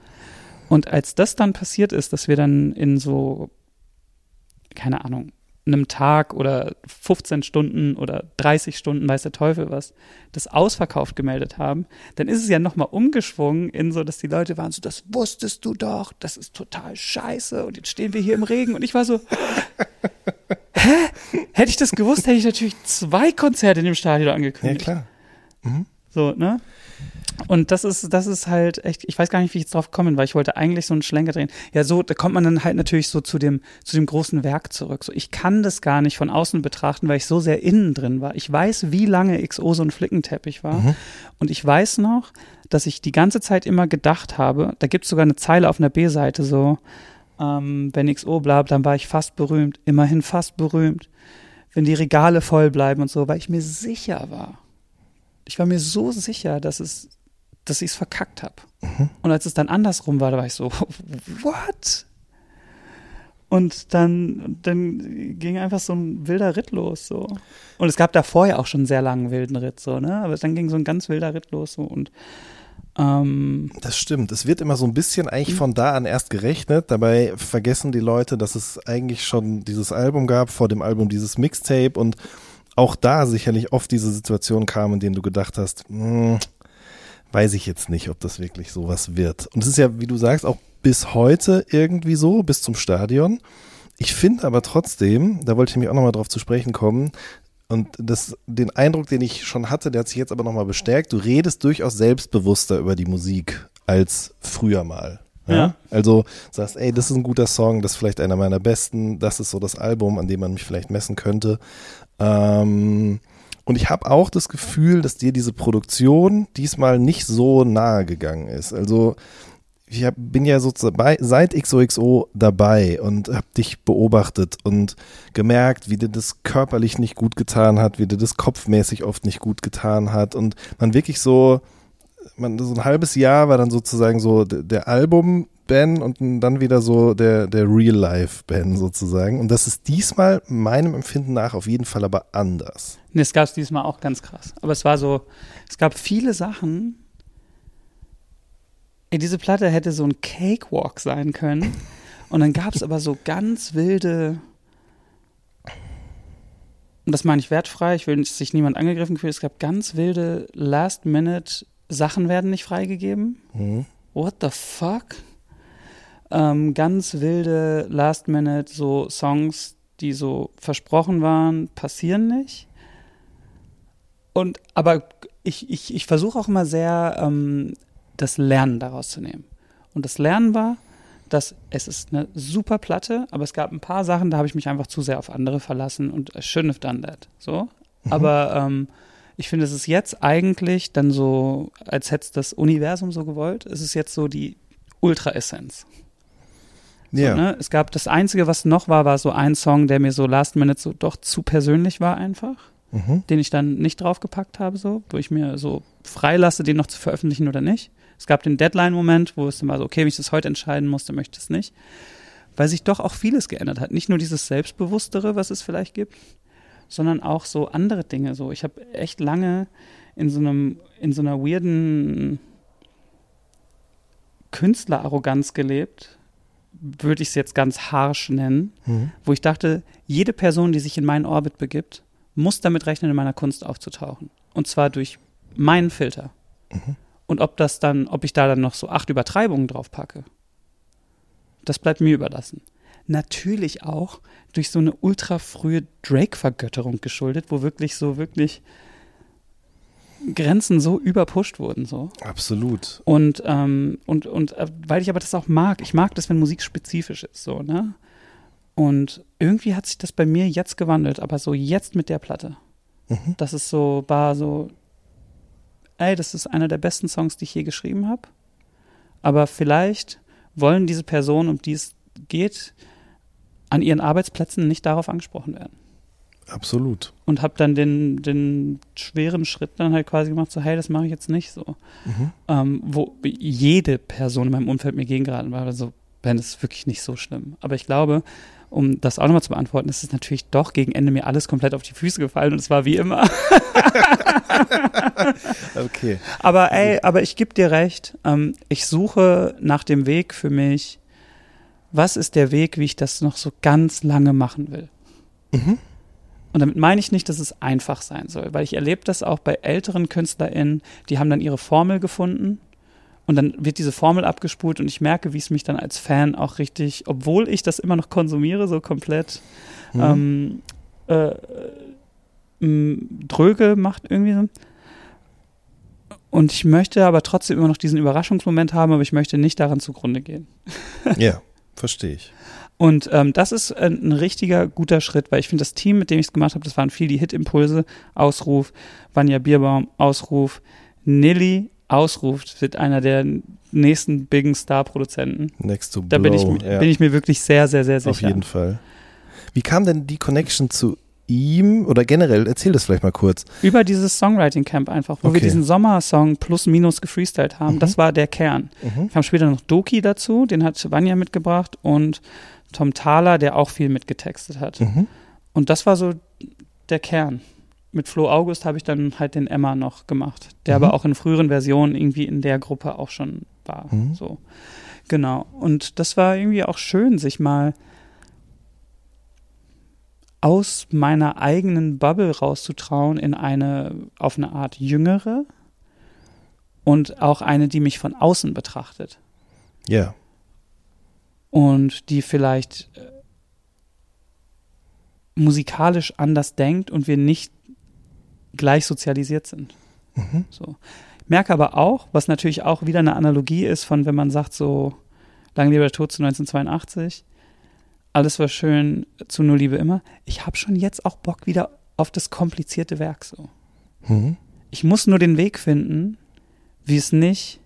Und als das dann passiert ist, dass wir dann in so, keine Ahnung, einem Tag oder 15 Stunden oder 30 Stunden, weiß der Teufel was, das ausverkauft gemeldet haben, dann ist es ja nochmal umgeschwungen in so, dass die Leute waren so, das wusstest du doch, das ist total scheiße und jetzt stehen wir hier im Regen und ich war so, hä? Hätte ich das gewusst, hätte ich natürlich zwei Konzerte in dem Stadion Ja, angekündigt. klar. So, ne? Und das ist, das ist halt echt, ich weiß gar nicht, wie ich jetzt drauf kommen, weil ich wollte eigentlich so einen Schlenker drehen. Ja, so, da kommt man dann halt natürlich so zu dem, zu dem großen Werk zurück. So, ich kann das gar nicht von außen betrachten, weil ich so sehr innen drin war. Ich weiß, wie lange XO so ein Flickenteppich war. Und ich weiß noch, dass ich die ganze Zeit immer gedacht habe, da gibt es sogar eine Zeile auf einer B-Seite so, ähm, wenn XO bleibt, dann war ich fast berühmt, immerhin fast berühmt. Wenn die Regale voll bleiben und so, weil ich mir sicher war. Ich war mir so sicher, dass es, dass ich es verkackt habe. Und als es dann andersrum war, da war ich so, what? Und dann, dann ging einfach so ein wilder Ritt los, so. Und es gab da vorher auch schon einen sehr langen wilden Ritt, so, ne? Aber dann ging so ein ganz wilder Ritt los, so. Und, ähm, Das stimmt. Es wird immer so ein bisschen eigentlich von da an erst gerechnet. Dabei vergessen die Leute, dass es eigentlich schon dieses Album gab, vor dem Album dieses Mixtape und auch da sicherlich oft diese Situation kam, in denen du gedacht hast, hm, weiß ich jetzt nicht, ob das wirklich sowas wird. Und es ist ja, wie du sagst, auch bis heute irgendwie so, bis zum Stadion. Ich finde aber trotzdem, da wollte ich mich auch nochmal drauf zu sprechen kommen, und das, den Eindruck, den ich schon hatte, der hat sich jetzt aber nochmal bestärkt, du redest durchaus selbstbewusster über die Musik als früher mal. Ja? Ja. Also sagst, ey, das ist ein guter Song, das ist vielleicht einer meiner besten, das ist so das Album, an dem man mich vielleicht messen könnte. Ähm, und ich habe auch das Gefühl, dass dir diese Produktion diesmal nicht so nahe gegangen ist. Also ich hab, bin ja so dabei, seit XOXO dabei und habe dich beobachtet und gemerkt, wie dir das körperlich nicht gut getan hat, wie dir das kopfmäßig oft nicht gut getan hat und man wirklich so, man so ein halbes Jahr war dann sozusagen so der Album Ben und dann wieder so der der Real Life Ben sozusagen und das ist diesmal meinem Empfinden nach auf jeden Fall aber anders. Nee, es gab es diesmal auch ganz krass. Aber es war so, es gab viele Sachen. Ey, diese Platte hätte so ein Cakewalk sein können. Und dann gab es aber so ganz wilde. Und das meine ich wertfrei, ich will nicht, dass sich niemand angegriffen fühlt. Es gab ganz wilde Last-Minute-Sachen werden nicht freigegeben. Mhm. What the fuck? Ähm, ganz wilde Last-Minute so Songs, die so versprochen waren, passieren nicht. Und aber ich, ich, ich versuche auch immer sehr, ähm, das Lernen daraus zu nehmen. Und das Lernen war, dass es ist eine super Platte, aber es gab ein paar Sachen, da habe ich mich einfach zu sehr auf andere verlassen und I shouldn't have done that. So. Aber ähm, ich finde, es ist jetzt eigentlich dann so, als hätte es das Universum so gewollt, es ist jetzt so die Ultra-Essenz. So, Ja. ne? Es gab das Einzige, was noch war, war so ein Song, der mir so Last Minute so doch zu persönlich war einfach, Mhm. den ich dann nicht draufgepackt habe, so, wo ich mir so freilasse, den noch zu veröffentlichen oder nicht. Es gab den Deadline-Moment, wo es dann war so, okay, wenn ich das heute entscheiden musste, möchte ich es nicht. Weil sich doch auch vieles geändert hat. Nicht nur dieses Selbstbewusstere, was es vielleicht gibt, sondern auch so andere Dinge. So, ich habe echt lange in so einem, in so einer weirden Künstlerarroganz gelebt, würde ich es jetzt ganz harsh nennen, Mhm. wo ich dachte, jede Person, die sich in meinen Orbit begibt, muss damit rechnen, in meiner Kunst aufzutauchen. Und zwar durch meinen Filter. Und ob das dann, ob ich da dann noch so acht Übertreibungen drauf packe, das bleibt mir überlassen. Natürlich auch durch so eine ultra frühe Drake-Vergötterung geschuldet, wo wirklich so, wirklich Grenzen so überpusht wurden, so. Absolut. Und, ähm, und, und äh, weil ich aber das auch mag, ich mag das, wenn Musik spezifisch ist, so, ne? Und irgendwie hat sich das bei mir jetzt gewandelt, aber so jetzt mit der Platte. Mhm. Das ist so, war so, ey, das ist einer der besten Songs, die ich je geschrieben habe. Aber vielleicht wollen diese Personen, um die es geht, an ihren Arbeitsplätzen nicht darauf angesprochen werden. Absolut. Und habe dann den, den schweren Schritt dann halt quasi gemacht, so, hey, das mache ich jetzt nicht so. Mhm. Ähm, wo jede Person in meinem Umfeld mir gegengeraten war, so, Ben, das ist wirklich nicht so schlimm. Aber ich glaube, um das auch nochmal zu beantworten, ist es natürlich doch gegen Ende mir alles komplett auf die Füße gefallen und es war wie immer. Okay. Aber ey, aber ich gebe dir recht. Ähm, ich suche nach dem Weg für mich. Was ist der Weg, wie ich das noch so ganz lange machen will? Und damit meine ich nicht, dass es einfach sein soll, weil ich erlebe das auch bei älteren KünstlerInnen, die haben dann ihre Formel gefunden und dann wird diese Formel abgespult und ich merke, wie es mich dann als Fan auch richtig, obwohl ich das immer noch konsumiere, so komplett ähm, äh, dröge macht irgendwie. Und ich möchte aber trotzdem immer noch diesen Überraschungsmoment haben, aber ich möchte nicht daran zugrunde gehen. Ja, verstehe ich. Und ähm, das ist ein, ein richtiger guter Schritt, weil ich finde, das Team, mit dem ich es gemacht habe, das waren viel die Hit-Impulse, Ausruf, Vanja Bierbaum, Ausruf, Nilly, Ausruf, wird einer der nächsten biggen Star-Produzenten. Next to Blow. Da bin ich, ja, bin ich mir wirklich sehr, sehr, sehr sicher. auf jeden Fall. Wie kam denn die Connection zu ihm oder generell? Erzähl das vielleicht mal kurz. Über dieses Songwriting Camp einfach, wo Okay. wir diesen Sommersong plus minus gefreestylt haben. Das war der Kern. Mhm. Kam später noch Doki dazu, den hat Vanja mitgebracht und Tom Thaler, der auch viel mitgetextet hat. Mhm. Und das war so der Kern. Mit Flo August habe ich dann halt den Emma noch gemacht, der Mhm. aber auch in früheren Versionen irgendwie in der Gruppe auch schon war. Mhm. So. Genau. Und das war irgendwie auch schön, sich mal aus meiner eigenen Bubble rauszutrauen in eine auf eine Art jüngere und auch eine, die mich von außen betrachtet Ja. Und die vielleicht äh, musikalisch anders denkt und wir nicht gleich sozialisiert sind. Mhm. So. Ich merke aber auch, was natürlich auch wieder eine Analogie ist von, wenn man sagt so, Lang lebe der Tod zu 1982, alles war schön, zu Nur Liebe immer. Ich habe schon jetzt auch Bock wieder auf das komplizierte Werk so. Mhm. Ich muss nur den Weg finden, wie es nicht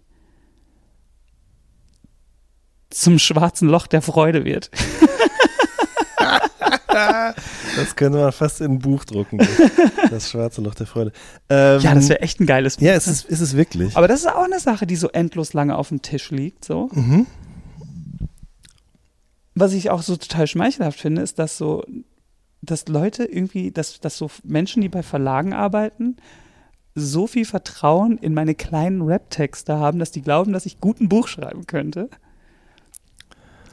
zum schwarzen Loch der Freude wird. Das könnte man fast in ein Buch drucken. Das schwarze Loch der Freude. Ähm, Ja, das wäre echt ein geiles Buch. Ja, es ist, ist es wirklich. Aber das ist auch eine Sache, die so endlos lange auf dem Tisch liegt, so. Mhm. Was ich auch so total schmeichelhaft finde, ist, dass so, dass Leute irgendwie, dass, dass so Menschen, die bei Verlagen arbeiten, so viel Vertrauen in meine kleinen Rap-Texte haben, dass die glauben, dass ich gut ein Buch schreiben könnte.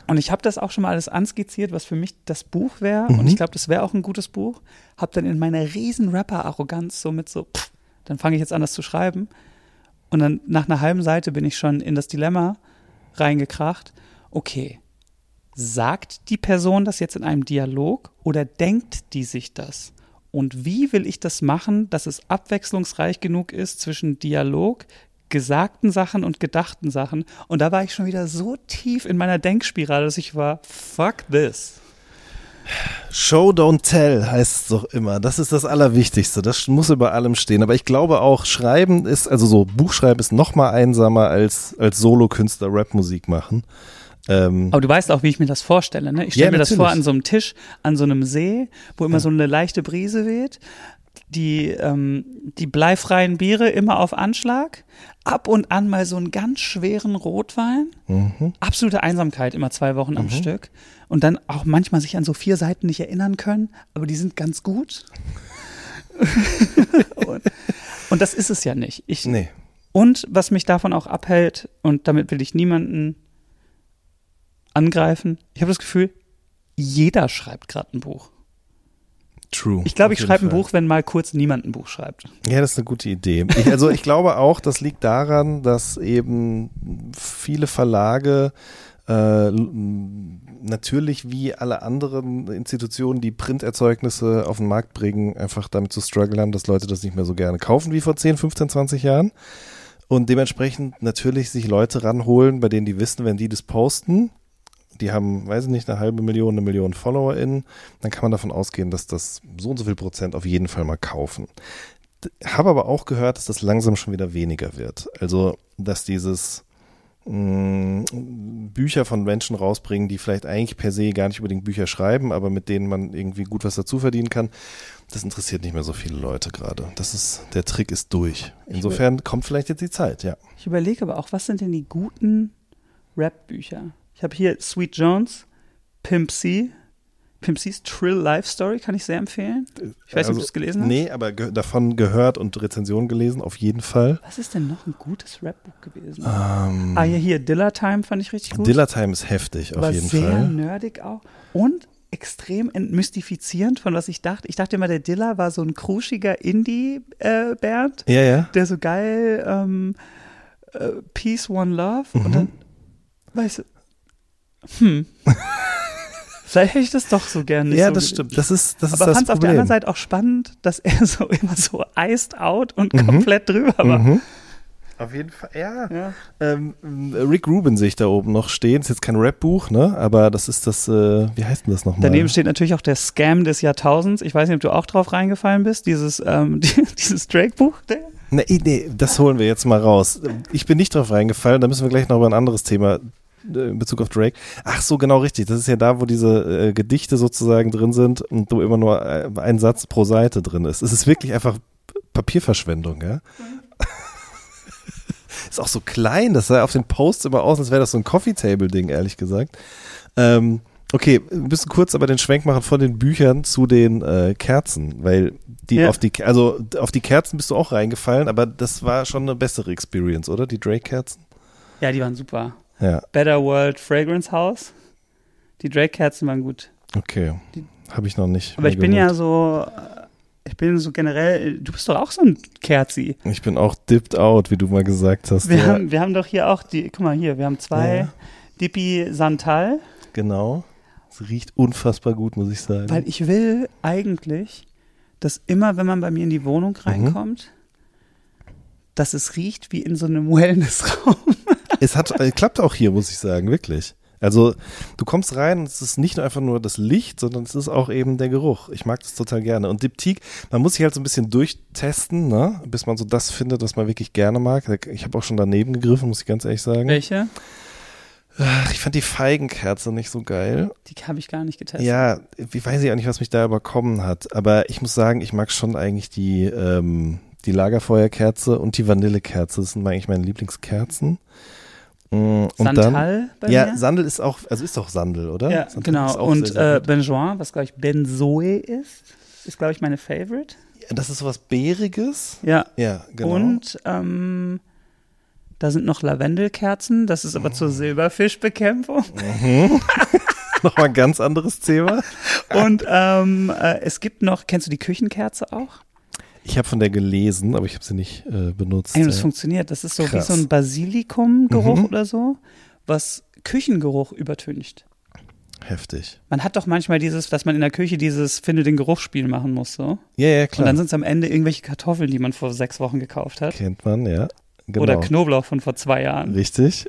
Und ich habe das auch schon mal alles anskizziert, was für mich das Buch wäre. Und Mhm. ich glaube, das wäre auch ein gutes Buch. Hab dann in meiner riesen Rapper-Arroganz so mit so, pff, dann fange ich jetzt an, das zu schreiben. Und dann nach einer halben Seite bin ich schon in das Dilemma reingekracht. Okay, sagt die Person das jetzt in einem Dialog oder denkt die sich das? Und wie will ich das machen, dass es abwechslungsreich genug ist zwischen Dialog, gesagten Sachen und gedachten Sachen? Und da war ich schon wieder so tief in meiner Denkspirale, dass ich war, fuck this. Show, don't tell heißt es doch immer. Das ist das Allerwichtigste. Das muss über allem stehen. Aber ich glaube auch, Schreiben ist, also so Buchschreiben ist noch mal einsamer als, als Solokünstler Rapmusik machen. Ähm, Aber du weißt auch, wie ich mir das vorstelle. Ne? Ich Ja, stelle mir das vor natürlich. an so einem Tisch, an so einem See, wo immer so eine leichte Brise weht. Die, ähm, die bleifreien Biere immer auf Anschlag. Ab und an mal so einen ganz schweren Rotwein. mhm. Absolute Einsamkeit, immer zwei Wochen am Stück. Und dann auch manchmal sich an so vier Seiten nicht erinnern können, aber die sind ganz gut. und, und das ist es ja nicht. Ich, Nee. und was mich davon auch abhält, und damit will ich niemanden angreifen, ich habe das Gefühl, jeder schreibt gerade ein Buch. True. Ich glaube, ich schreibe ein. Buch, wenn mal kurz niemand ein Buch schreibt. Ja, das ist eine gute Idee. Ich, also ich glaube auch, das liegt daran, dass eben viele Verlage äh, natürlich wie alle anderen Institutionen, die Printerzeugnisse auf den Markt bringen, einfach damit zu strugglen haben, dass Leute das nicht mehr so gerne kaufen wie vor 10, 15, 20 Jahren. Und dementsprechend natürlich sich Leute ranholen, bei denen die wissen, wenn die das posten, die haben, weiß ich nicht, eine halbe Million, eine Million FollowerInnen, dann kann man davon ausgehen, dass das so und so viel Prozent auf jeden Fall mal kaufen. Habe aber auch gehört, dass das langsam schon wieder weniger wird. Also, dass dieses mh, Bücher von Menschen rausbringen, die vielleicht eigentlich per se gar nicht unbedingt Bücher schreiben, aber mit denen man irgendwie gut was dazu verdienen kann, das interessiert nicht mehr so viele Leute gerade. Das ist, der Trick ist durch. Insofern kommt vielleicht jetzt die Zeit, ja. Ich überlege aber auch, was sind denn die guten Rap-Bücher? Ich habe hier Sweet Jones, Pimp C. Pimp C's Trill Life Story kann ich sehr empfehlen. Ich weiß nicht, ob du es gelesen hast. Also, Nee, aber ge davon gehört und Rezensionen gelesen, auf jeden Fall. Was ist denn noch ein gutes Rap-Buch gewesen? Ähm, ah, ja, hier, Dilla Time fand ich richtig gut. Dilla Time ist heftig, auf War jeden sehr Fall. nerdig auch. Und extrem entmystifizierend, von was ich dachte. Ich dachte immer, der Dilla war so ein kruschiger Indie-Band, Ja, ja. der so geil ähm, äh, Peace, One Love Mhm. und dann, weißt du, hm. Vielleicht hätte ich das doch so gerne nicht ja, so das stimmt. Das ist, das ist Aber das fand es auf der anderen Seite auch spannend, dass er so immer so iced out und Mhm. komplett drüber war. Mhm. Auf jeden Fall, ja. Ja. Ähm, Rick Rubin sehe ich da oben noch stehen. Ist jetzt kein Rap-Buch, ne? Aber das ist das, äh, wie heißt denn das nochmal? Daneben steht natürlich auch der Scam des Jahrtausends. Ich weiß nicht, ob du auch drauf reingefallen bist, dieses, ähm, dieses Drake-Buch. Nee, nee, das holen wir jetzt mal raus. Ich bin nicht drauf reingefallen, da müssen wir gleich noch über ein anderes Thema in Bezug auf Drake. Ach so, genau richtig. Das ist ja da, wo diese äh, Gedichte sozusagen drin sind und wo immer nur äh, ein Satz pro Seite drin ist. Es ist wirklich einfach Papierverschwendung, ja. ist auch so klein, das sah auf den Posts immer aus, als wäre das so ein Coffee-Table-Ding, ehrlich gesagt. Ähm, okay, wir müssen kurz aber den Schwenk machen von den Büchern zu den äh, Kerzen, weil die Ja. auf die, also auf die Kerzen bist du auch reingefallen, aber das war schon eine bessere Experience, oder? Die Drake-Kerzen? Ja, die waren super. Ja, Better World Fragrance House. Die Drake-Kerzen waren gut. okay. Habe ich noch nicht. Aber ich bin geholt. ja so, äh, ich bin so generell, du bist doch auch so ein Kerzi. Ich bin auch dipped out, wie du mal gesagt hast. Wir, ja, haben, wir haben doch hier auch die, guck mal hier, wir haben zwei Ja. Dippy Santal, genau. Es riecht unfassbar gut, muss ich sagen. weil ich will eigentlich, dass immer, wenn man bei mir in die Mhm. Wohnung reinkommt, dass es riecht wie in so einem Wellnessraum. Es hat, äh, klappt auch hier, muss ich sagen, wirklich. Also du kommst rein und es ist nicht nur einfach nur das Licht, sondern es ist auch eben der Geruch. Ich mag das total gerne. Und Diptyque, man muss sich halt so ein bisschen durchtesten, ne? bis man so das findet, was man wirklich gerne mag. Ich habe auch schon daneben gegriffen, muss ich ganz ehrlich sagen. Welche? Ach, Ich fand die Feigenkerze nicht so geil. Die habe ich gar nicht getestet. Ja, ich weiß ja auch nicht, was mich da überkommen hat. Aber ich muss sagen, ich mag schon eigentlich die, ähm, die Lagerfeuerkerze und die Vanillekerze. Das sind eigentlich meine Lieblingskerzen. Mm, Und dann, Santal bei ja, mir? Sandel ist auch, also ist doch Sandel, oder? Ja, Sandel genau. ist auch Und sehr, äh. Benjoin, was glaube ich Benzoe ist, ist glaube ich meine Favorite. das ist sowas Bäriges. Ja. Ja, genau. Und ähm, da sind noch Lavendelkerzen. Das ist aber zur Silberfischbekämpfung. Nochmal ein ganz anderes Thema. Und ähm, äh, es gibt noch, kennst du die Küchenkerze auch? Ich habe von der gelesen, aber ich habe sie nicht äh, benutzt. Ey, das ja. funktioniert. Das ist so Krass. wie so ein Basilikumgeruch Mhm. oder so, was Küchengeruch übertüncht. Heftig. Man hat doch manchmal dieses, dass man in der Küche dieses Finde den Geruchsspiel machen muss, so. Ja, ja, Und klar. dann sind es am Ende irgendwelche Kartoffeln, die man vor sechs Wochen gekauft hat. Kennt man, ja. Genau. Oder Knoblauch von vor zwei Jahren. Richtig.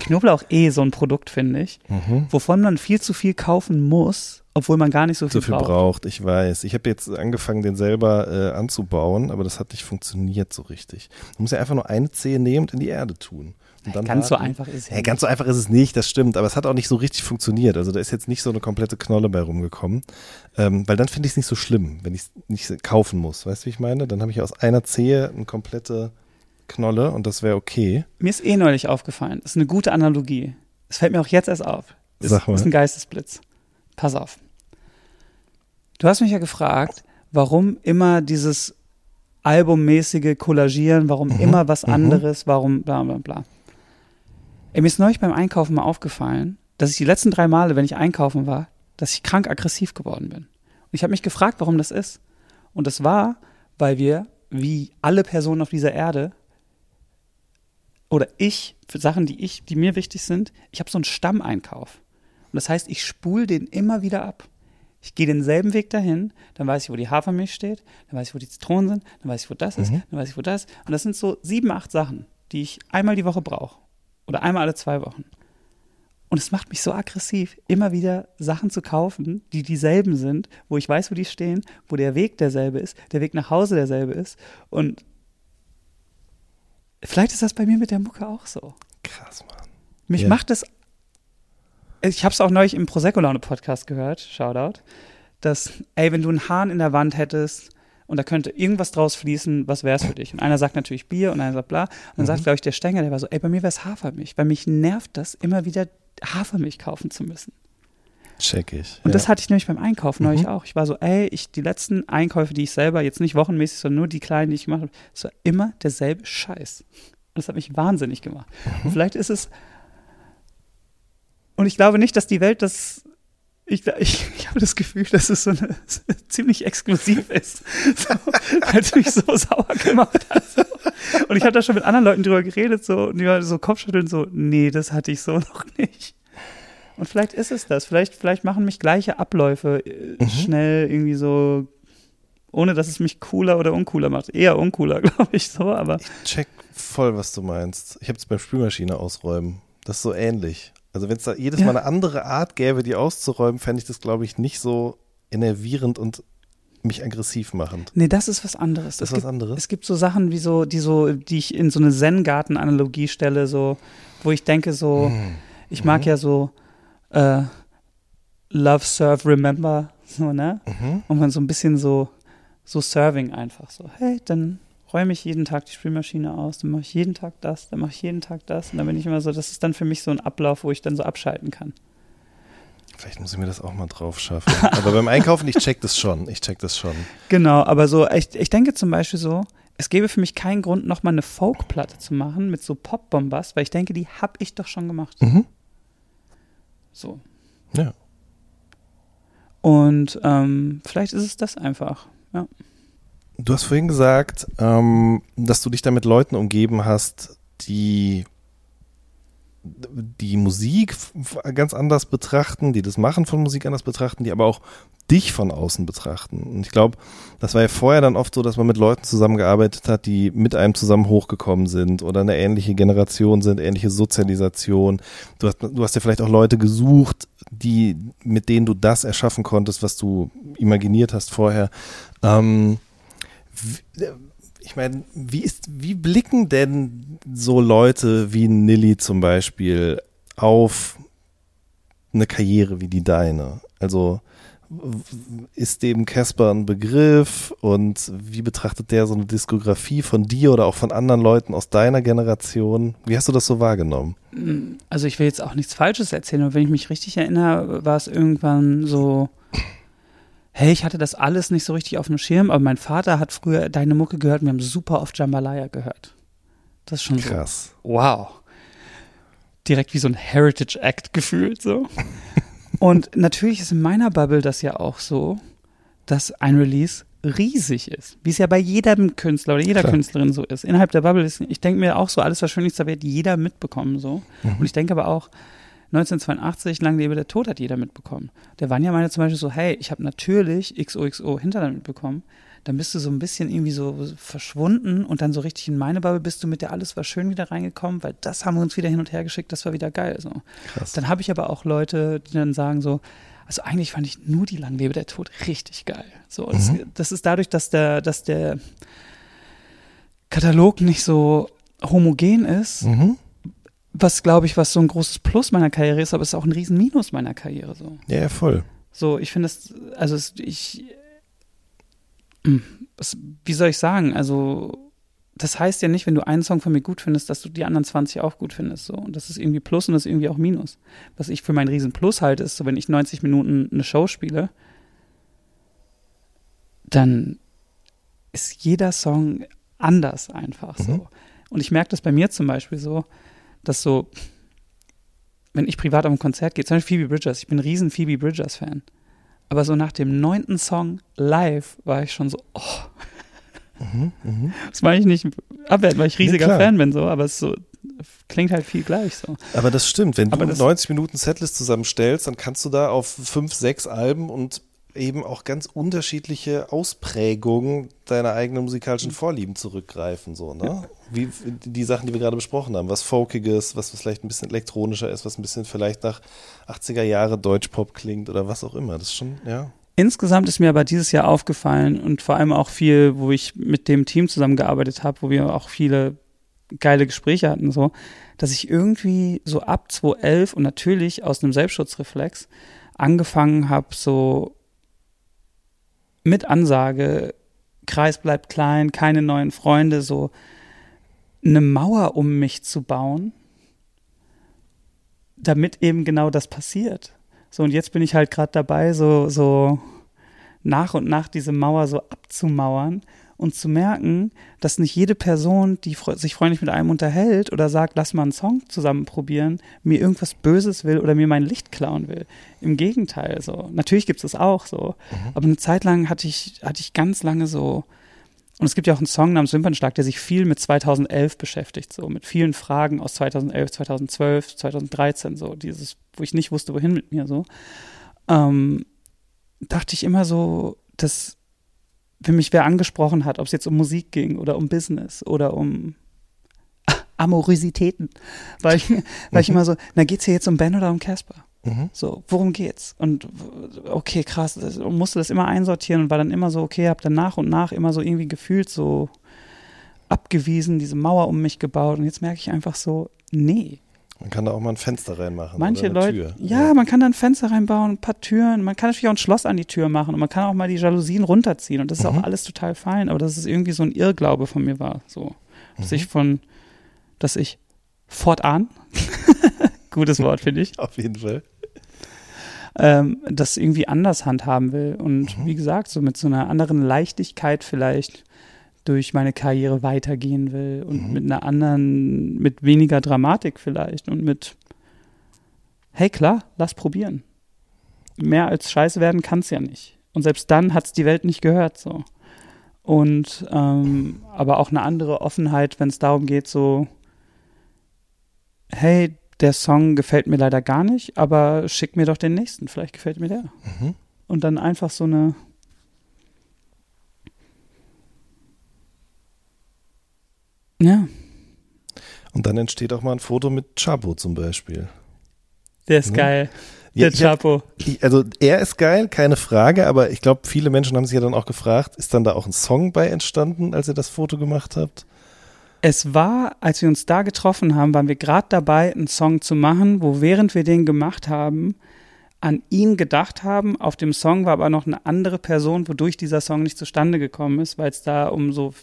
Knoblauch eh so ein Produkt, finde ich, Mhm. wovon man viel zu viel kaufen muss, obwohl man gar nicht so viel, so viel braucht. braucht. ich weiß. Ich habe jetzt angefangen, den selber äh, anzubauen, aber das hat nicht funktioniert so richtig. Du musst ja einfach nur eine Zehe nehmen und in die Erde tun. Und dann Ganz so warten. einfach ist es Ja, ganz so einfach ist es nicht, das stimmt, aber es hat auch nicht so richtig funktioniert. Also da ist jetzt nicht so eine komplette Knolle bei rumgekommen. Ähm, weil dann finde ich es nicht so schlimm, wenn ich es nicht kaufen muss. Weißt du, wie ich meine? Dann habe ich aus einer Zehe eine komplette Knolle und das wäre okay. Mir ist eh neulich aufgefallen. Das ist eine gute Analogie. Es fällt mir auch jetzt erst auf. Sag mal. ist ein Geistesblitz. Pass auf. Du hast mich ja gefragt, warum immer dieses albummäßige Kollagieren, warum Mhm, immer was mhm. anderes, warum bla bla bla. Ey, mir ist neulich beim Einkaufen mal aufgefallen, dass ich die letzten drei Male, wenn ich einkaufen war, dass ich krank aggressiv geworden bin. Und ich habe mich gefragt, warum das ist. Und das war, weil wir, wie alle Personen auf dieser Erde, oder ich, für Sachen, die ich, die mir wichtig sind, ich habe so einen Stammeinkauf. Und das heißt, ich spule den immer wieder ab. Ich gehe denselben Weg dahin, dann weiß ich, wo die Hafermilch steht, dann weiß ich, wo die Zitronen sind, dann weiß ich, wo das ist, Mhm. dann weiß ich, wo das ist. Und das sind so sieben, acht Sachen, die ich einmal die Woche brauche. Oder einmal alle zwei Wochen. Und es macht mich so aggressiv, immer wieder Sachen zu kaufen, die dieselben sind, wo ich weiß, wo die stehen, wo der Weg derselbe ist, der Weg nach Hause derselbe ist. Und vielleicht ist das bei mir mit der Mucke auch so. Krass, Mann. Mich Ja. macht das. Ich habe es auch neulich im Prosecco-Laune-Podcast gehört, Shoutout, dass, ey, wenn du einen Hahn in der Wand hättest und da könnte irgendwas draus fließen, was wär's für dich? Und einer sagt natürlich Bier und einer sagt bla. Und dann sagt, glaube ich, der Stenger, der war so, ey, bei mir wär's Hafermilch, weil mich nervt das, immer wieder Hafermilch kaufen zu müssen. Check ich. Und ja. das hatte ich nämlich beim Einkaufen neulich Mhm. auch. Ich war so, ey, ich, die letzten Einkäufe, die ich selber, jetzt nicht wochenmäßig, sondern nur die kleinen, die ich gemacht habe, es war immer derselbe Scheiß. Und das hat mich wahnsinnig gemacht. Mhm. Und vielleicht ist es. Und ich glaube nicht, dass die Welt das ich, ich, ich habe das Gefühl, dass es so eine, ziemlich exklusiv ist, so, weil es mich so sauer gemacht hat. So. Und ich habe da schon mit anderen Leuten drüber geredet, so, und die waren so Kopfschütteln, so, nee, das hatte ich so noch nicht. Und vielleicht ist es das. Vielleicht, vielleicht machen mich gleiche Abläufe äh, Mhm. schnell irgendwie so, ohne dass es mich cooler oder uncooler macht. Eher uncooler, glaube ich, so, aber. Check voll, was du meinst. Ich habe es beim Spülmaschine ausräumen. Das ist so ähnlich. Also wenn es da jedes Ja. Mal eine andere Art gäbe, die auszuräumen, fände ich das, glaube ich, nicht so enervierend und mich aggressiv machend. Nee, das ist was anderes. Das es ist was gibt, anderes? Es gibt so Sachen wie so, die so, die ich in so eine Zen-Garten-Analogie stelle, so, wo ich denke, so, Hm. ich mag ja so äh, Love, Serve, Remember, so, ne? Mhm. Und man so ein bisschen so, so Serving einfach so, hey, dann räume ich jeden Tag die Spülmaschine aus, dann mache ich jeden Tag das, dann mache ich jeden Tag das. Und dann bin ich immer so, das ist dann für mich so ein Ablauf, wo ich dann so abschalten kann. Vielleicht muss ich mir das auch mal drauf schaffen. Aber beim Einkaufen, ich check das schon. Ich check das schon. Genau, aber so, ich, ich denke zum Beispiel so, es gäbe für mich keinen Grund, nochmal eine Folkplatte zu machen mit so Pop-Bombast, weil ich denke, die habe ich doch schon gemacht. Mhm. So. Ja. Und ähm, vielleicht ist es das einfach. Ja. Du hast vorhin gesagt, ähm, dass du dich da mit Leuten umgeben hast, die die Musik ganz anders betrachten, die das Machen von Musik anders betrachten, die aber auch dich von außen betrachten. Und ich glaube, das war ja vorher dann oft so, dass man mit Leuten zusammengearbeitet hat, die mit einem zusammen hochgekommen sind oder eine ähnliche Generation sind, ähnliche Sozialisation. Du hast, du hast ja vielleicht auch Leute gesucht, die, mit denen du das erschaffen konntest, was du imaginiert hast vorher. Ähm, ich meine, wie ist, wie blicken denn so Leute wie Nilly zum Beispiel auf eine Karriere wie die deine? Also ist dem Casper ein Begriff und wie betrachtet der so eine Diskografie von dir oder auch von anderen Leuten aus deiner Generation? Wie hast du das so wahrgenommen? Also ich will jetzt auch nichts Falsches erzählen, aber wenn ich mich richtig erinnere, war es irgendwann so, hey, ich hatte das alles nicht so richtig auf dem Schirm, aber mein Vater hat früher deine Mucke gehört und wir haben super oft Jambalaya gehört. Das ist schon so. Krass. wow. Direkt wie so ein Heritage Act gefühlt so. Und natürlich ist in meiner Bubble das ja auch so, dass ein Release riesig ist, wie es ja bei jedem Künstler oder jeder Klar. Künstlerin so ist. Innerhalb der Bubble ist, ich denke mir auch so, alles was Schönlichster wird jeder mitbekommen so. Und ich denke aber auch, 1982, lang lebe der Tod, hat jeder mitbekommen. Der Vanya meinte zum Beispiel so, hey, ich habe natürlich XOXO Hinterland mitbekommen. Dann bist du so ein bisschen irgendwie so verschwunden und dann so richtig in meine Bubble bist du mit der Alles war schön wieder reingekommen, weil das haben wir uns wieder hin und her geschickt, das war wieder geil. So. Krass. Dann habe ich aber auch Leute, die dann sagen so, also eigentlich fand ich nur die Lang lebe der Tod richtig geil. So, das, das ist dadurch, dass der, dass der Katalog nicht so homogen ist, Mhm. Was glaube ich, was so ein großes Plus meiner Karriere ist, aber es ist auch ein riesen Minus meiner Karriere so. Ja, ja, voll. So, ich finde es, also es, ich, Hm, es, wie soll ich sagen, also das heißt ja nicht, wenn du einen Song von mir gut findest, dass du die anderen 20 auch gut findest, so. Und das ist irgendwie Plus und das ist irgendwie auch Minus. Was ich für meinen riesen Plus halte, ist so, wenn ich 90 Minuten eine Show spiele, dann ist jeder Song anders einfach so. Mhm. Und ich merke das bei mir zum Beispiel so, dass so, wenn ich privat auf ein Konzert gehe, zum Beispiel Phoebe Bridgers, ich bin ein riesen Phoebe Bridgers-Fan. Aber so nach dem neunten Song live war ich schon so, oh. Das meine ich nicht abwerten, weil ich riesiger klar. Fan bin, so, aber es so, klingt halt viel gleich so. Aber das stimmt. Wenn Aber du das- 90 Minuten Setlist zusammenstellst, dann kannst du da auf fünf, sechs Alben und eben auch ganz unterschiedliche Ausprägungen deiner eigenen musikalischen Vorlieben zurückgreifen, so, ne? Wie die Sachen, die wir gerade besprochen haben, was Folkiges, was vielleicht ein bisschen elektronischer ist, was ein bisschen vielleicht nach 80er Jahre Deutschpop klingt oder was auch immer. Das ist schon, ja. Insgesamt ist mir aber dieses Jahr aufgefallen und vor allem auch viel, wo ich mit dem Team zusammengearbeitet habe, wo wir auch viele geile Gespräche hatten, so, dass ich irgendwie so ab 2011 und natürlich aus einem Selbstschutzreflex angefangen habe, so mit Ansage, Kreis bleibt klein, keine neuen Freunde, so eine Mauer um mich zu bauen, damit eben genau das passiert. So, und jetzt bin ich halt gerade dabei, so, so nach und nach diese Mauer so abzumauern und zu merken, dass nicht jede Person, die sich freundlich mit einem unterhält oder sagt, lass mal einen Song zusammen probieren, mir irgendwas Böses will oder mir mein Licht klauen will. Im Gegenteil, so. Natürlich gibt es das auch so. Aber eine Zeit lang hatte ich, hatte ich ganz lange so, und es gibt ja auch einen Song namens Wimpernschlag, der sich viel mit 2011 beschäftigt, so mit vielen Fragen aus 2011, 2012, 2013, so dieses, wo ich nicht wusste, wohin mit mir, so. Ähm, dachte ich immer so, dass wenn mich wer angesprochen hat, ob es jetzt um Musik ging oder um Business oder um Amorositäten, war ich, war ich immer so, na geht's hier jetzt um Ben oder um Casper? Mhm. So, worum geht's? Und okay, krass, das, und musste das immer einsortieren und war dann immer so, okay, hab dann nach und nach immer so irgendwie gefühlt so abgewiesen, diese Mauer um mich gebaut und jetzt merke ich einfach so, nee. Man kann da auch mal ein Fenster reinmachen. Manche Leute, Tür. ja, man kann da ein Fenster reinbauen, ein paar Türen, man kann natürlich auch ein Schloss an die Tür machen und man kann auch mal die Jalousien runterziehen und das ist Mhm. auch alles total fein, aber dass es irgendwie so ein Irrglaube von mir war, so, dass Mhm. ich von, dass ich fortan, gutes Wort finde ich, Auf jeden Fall. ähm, das irgendwie anders handhaben will. Und Mhm. wie gesagt, so mit so einer anderen Leichtigkeit vielleicht durch meine Karriere weitergehen will und Mhm. mit einer anderen, mit weniger Dramatik vielleicht und mit, hey klar, lass probieren. Mehr als Scheiße werden kann es ja nicht. Und selbst dann hat es die Welt nicht gehört so. Und ähm, aber auch eine andere Offenheit, wenn es darum geht, so, hey, der Song gefällt mir leider gar nicht, aber schick mir doch den nächsten, vielleicht gefällt mir der. Mhm. Und dann einfach so eine. Ja, Und dann entsteht auch mal ein Foto mit Chapo zum Beispiel. der ist Mhm. geil. Ja, Der hab- Chapo. Also er ist geil, keine Frage, aber ich glaube, viele Menschen haben sich ja dann auch gefragt, ist dann da auch ein Song bei entstanden, als ihr das Foto gemacht habt? Es war, als wir uns da getroffen haben, waren wir gerade dabei, einen Song zu machen, wo während wir den gemacht haben, an ihn gedacht haben. Auf dem Song war aber noch eine andere Person, wodurch dieser Song nicht zustande gekommen ist, weil es da um so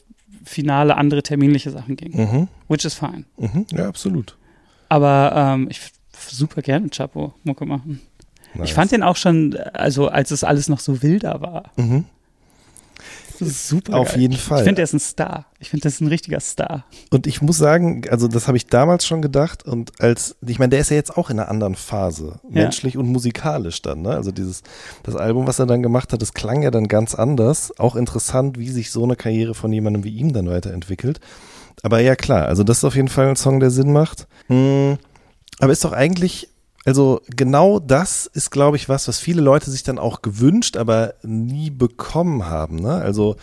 finale andere terminliche Sachen ging. Mhm. Which is fine. Mhm. Ja, absolut. Aber ähm, ich super gerne Chapo Mucke machen. Nice. Ich fand den auch schon, also als es alles noch so wilder war. Mhm. Super. Auf geil. jeden Fall. Ich finde, der ist ein Star. Ich finde, das ist ein richtiger Star. Und ich muss sagen, also das habe ich damals schon gedacht und als, ich meine, der ist ja jetzt auch in einer anderen Phase, Ja. menschlich und musikalisch dann, ne? Also dieses, das Album, was er dann gemacht hat, das klang ja dann ganz anders. Auch interessant, wie sich so eine Karriere von jemandem wie ihm dann weiterentwickelt. Aber ja, klar, also das ist auf jeden Fall ein Song, der Sinn macht. Hm, aber ist doch eigentlich, also genau das ist, glaube ich, was, was viele Leute sich dann auch gewünscht, aber nie bekommen haben. Ne? Also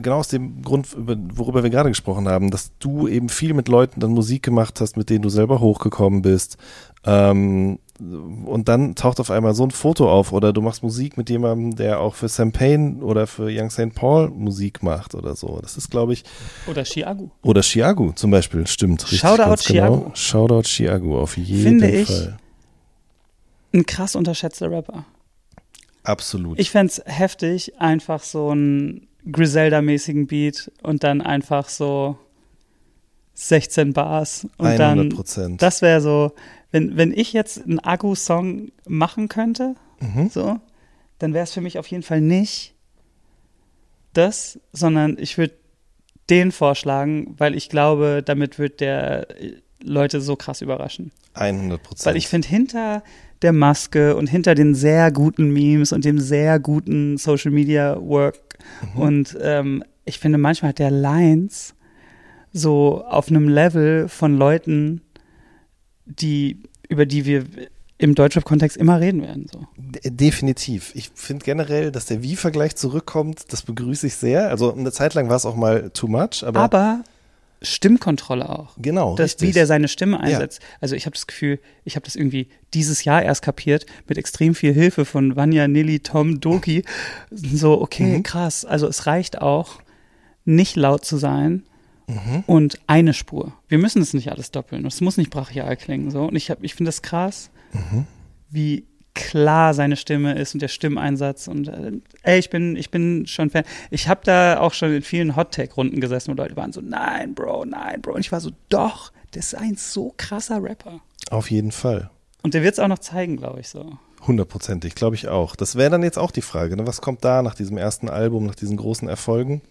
genau aus dem Grund, über, worüber wir gerade gesprochen haben, dass du eben viel mit Leuten dann Musik gemacht hast, mit denen du selber hochgekommen bist. Ähm, und dann taucht auf einmal so ein Foto auf oder du machst Musik mit jemandem, der auch für Sam Payne oder für Young St. Paul Musik macht oder so. Das ist, glaube ich, Oder Chiago. oder Chiago zum Beispiel, stimmt. Richtig, Shoutout. Genau. Shoutout Chiago, auf jeden Finde ich. Ein krass unterschätzter Rapper. Absolut. Ich fänd's heftig, einfach so einen Griselda-mäßigen Beat und dann einfach so 16 Bars und 100 dann Prozent. das wäre so, wenn, wenn ich jetzt einen Agu-Song machen könnte, Mhm. so, dann wäre es für mich auf jeden Fall nicht das, sondern ich würde den vorschlagen, weil ich glaube, damit wird der äh, Leute so krass überraschen. 100 Prozent. Weil ich finde, hinter der Maske und hinter den sehr guten Memes und dem sehr guten Social Media Work Mhm. und ähm, ich finde, manchmal hat der Lines so auf einem Level von Leuten, die, über die wir im Deutschrap-Kontext immer reden werden. So. De- Definitiv. Ich finde generell, dass der Wie-Vergleich zurückkommt, das begrüße ich sehr. Also eine Zeit lang war es auch mal too much, aber, Aber Stimmkontrolle auch. genau, das, richtig. wie der seine Stimme einsetzt. Also ich habe das Gefühl, ich habe das irgendwie dieses Jahr erst kapiert, mit extrem viel Hilfe von Vanya, Nilly, Tom, Doki. So, okay, Mhm. krass. Also es reicht auch, nicht laut zu sein Mhm. und eine Spur. Wir müssen es nicht alles doppeln. Es muss nicht brachial klingen. So. Und ich, hab- ich finde das krass, Mhm. wie klar seine Stimme ist und der Stimmeinsatz. Und äh, ey, ich bin, ich bin schon Fan. Ich habe da auch schon in vielen Hot-Tag-Runden gesessen, wo Leute waren so, nein, Bro, nein, Bro. Und ich war so, doch, das ist ein so krasser Rapper. Auf jeden Fall. Und der wird es auch noch zeigen, glaube ich so. Hundertprozentig, glaube ich auch. Das wäre dann jetzt auch die Frage, ne? was kommt da nach diesem ersten Album, nach diesen großen Erfolgen?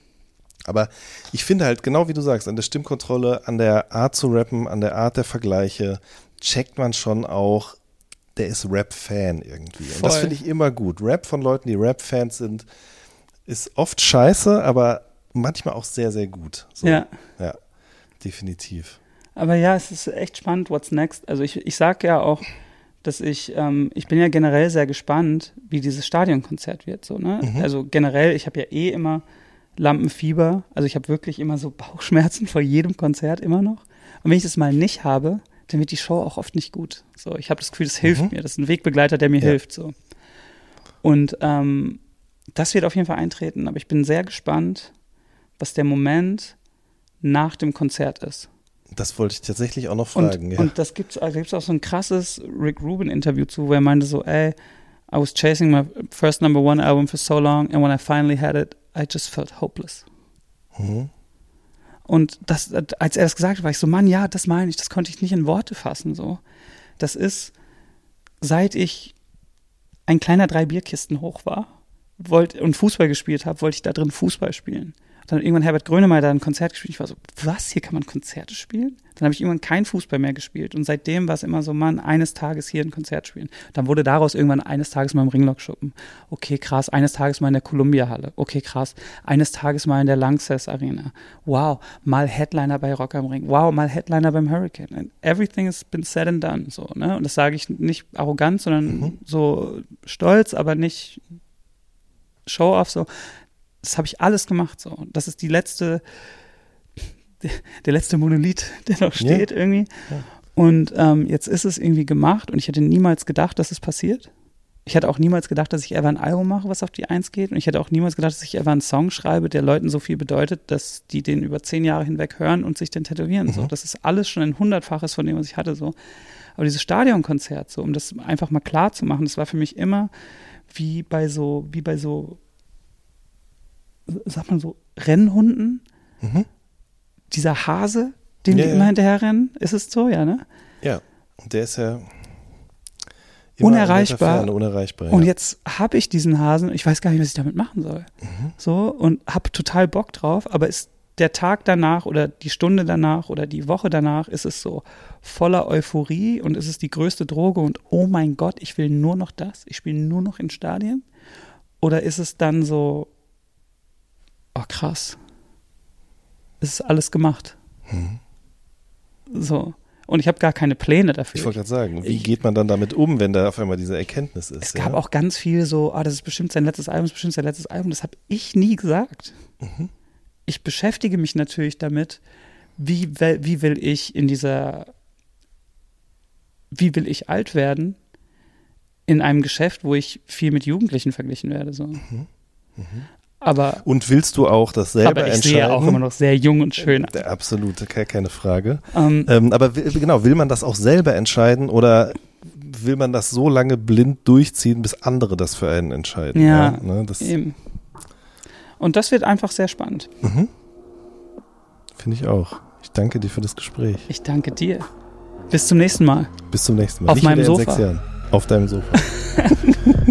Aber ich finde halt, genau wie du sagst, an der Stimmkontrolle, an der Art zu rappen, an der Art der Vergleiche, checkt man schon auch, der ist Rap-Fan irgendwie. Und das Voll. finde ich immer gut. Rap von Leuten, die Rap-Fans sind, ist oft scheiße, aber manchmal auch sehr, sehr gut. So. Ja. Ja, definitiv. Aber ja, es ist echt spannend, what's next. Also ich, ich sag ja auch, dass ich, ähm, ich bin ja generell sehr gespannt, wie dieses Stadionkonzert wird. So, ne? Also generell, ich habe ja eh immer Lampenfieber. Also ich habe wirklich immer so Bauchschmerzen vor jedem Konzert immer noch. Und wenn ich das mal nicht habe, dann wird die Show auch oft nicht gut. So, ich habe das Gefühl, das hilft mir. Das ist ein Wegbegleiter, der mir Ja. hilft. So. Und ähm, das wird auf jeden Fall eintreten. Aber ich bin sehr gespannt, was der Moment nach dem Konzert ist. Das wollte ich tatsächlich auch noch Und, fragen. ja. und das gibt's, also gibt's auch so ein krasses Rick Rubin-Interview zu, wo er meinte so, ey, I was chasing my first number one album for so long and when I finally had it, I just felt hopeless. Mhm. Und das, als er das gesagt hat, war ich so, Mann, ja, das meine ich, das konnte ich nicht in Worte fassen, so. Das ist, seit ich ein kleiner drei Bierkisten hoch war wollt, und Fußball gespielt habe, wollte ich da drin Fußball spielen. Dann hat irgendwann Herbert Grönemeyer da ein Konzert gespielt. Ich war so, was, hier kann man Konzerte spielen? Dann habe ich irgendwann kein Fußball mehr gespielt. Und seitdem war es immer so, Mann, eines Tages hier ein Konzert spielen. Dann wurde daraus irgendwann eines Tages mal im Ringlock schuppen. Okay, krass, eines Tages mal in der Columbia-Halle. Okay, krass, eines Tages mal in der Lanxess Arena. Wow, mal Headliner bei Rock am Ring. Wow, mal Headliner beim Hurricane. And everything has been said and done. So, ne? Und das sage ich nicht arrogant, sondern so stolz, aber nicht Show-off. So, das habe ich alles gemacht. So, das ist die letzte, der letzte Monolith, der noch Ja. steht irgendwie. Und ähm, jetzt ist es irgendwie gemacht und ich hätte niemals gedacht, dass es passiert. Ich hätte auch niemals gedacht, dass ich ever ein Album mache, was auf die Eins geht. Und ich hätte auch niemals gedacht, dass ich ever einen Song schreibe, der Leuten so viel bedeutet, dass die den über zehn Jahre hinweg hören und sich den tätowieren. So, das ist alles schon ein hundertfaches von dem, was ich hatte. So, aber dieses Stadionkonzert, so, um das einfach mal klar zu machen, das war für mich immer wie bei so, wie bei so, sagt man so, Rennhunden. Mhm. Dieser Hase, den Ja, die ja. immer hinterher rennen, ist es so, ja, ne? Ja, und der ist ja Unerreichbar. Ferne, unerreichbar. Und ja. jetzt habe ich diesen Hasen, ich weiß gar nicht, was ich damit machen soll. Mhm. So, und habe total Bock drauf, aber ist der Tag danach oder die Stunde danach oder die Woche danach ist es so voller Euphorie und ist es die größte Droge und oh mein Gott, ich will nur noch das, ich spiele nur noch in Stadien? Oder ist es dann so, oh krass, es ist alles gemacht. So. Und ich habe gar keine Pläne dafür. Mhm. Ich wollte gerade sagen, wie Ich- geht man dann damit um, wenn da auf einmal diese Erkenntnis ist? Es gab ja? auch ganz viel so, ah, das ist bestimmt sein letztes Album, das ist bestimmt sein letztes Album. Das habe ich nie gesagt. Mhm. Ich beschäftige mich natürlich damit, wie, wie will ich in dieser, wie will ich alt werden in einem Geschäft, wo ich viel mit Jugendlichen verglichen werde. So. Mhm. Aber, Und willst du auch das selber aber ich entscheiden? sehe auch immer noch sehr jung und schön. aus. Der absolute, ke- keine Frage. Ähm, Ähm, aber genau, will man das auch selber entscheiden oder will man das so lange blind durchziehen, bis andere das für einen entscheiden? Ja, ne, das eben. Und das wird einfach sehr spannend. finde ich auch. Ich danke dir für das Gespräch. Ich danke dir. Bis zum nächsten Mal. Bis zum nächsten Mal. Auf Nicht meinem Sofa. sechs Jahren. Auf deinem Sofa.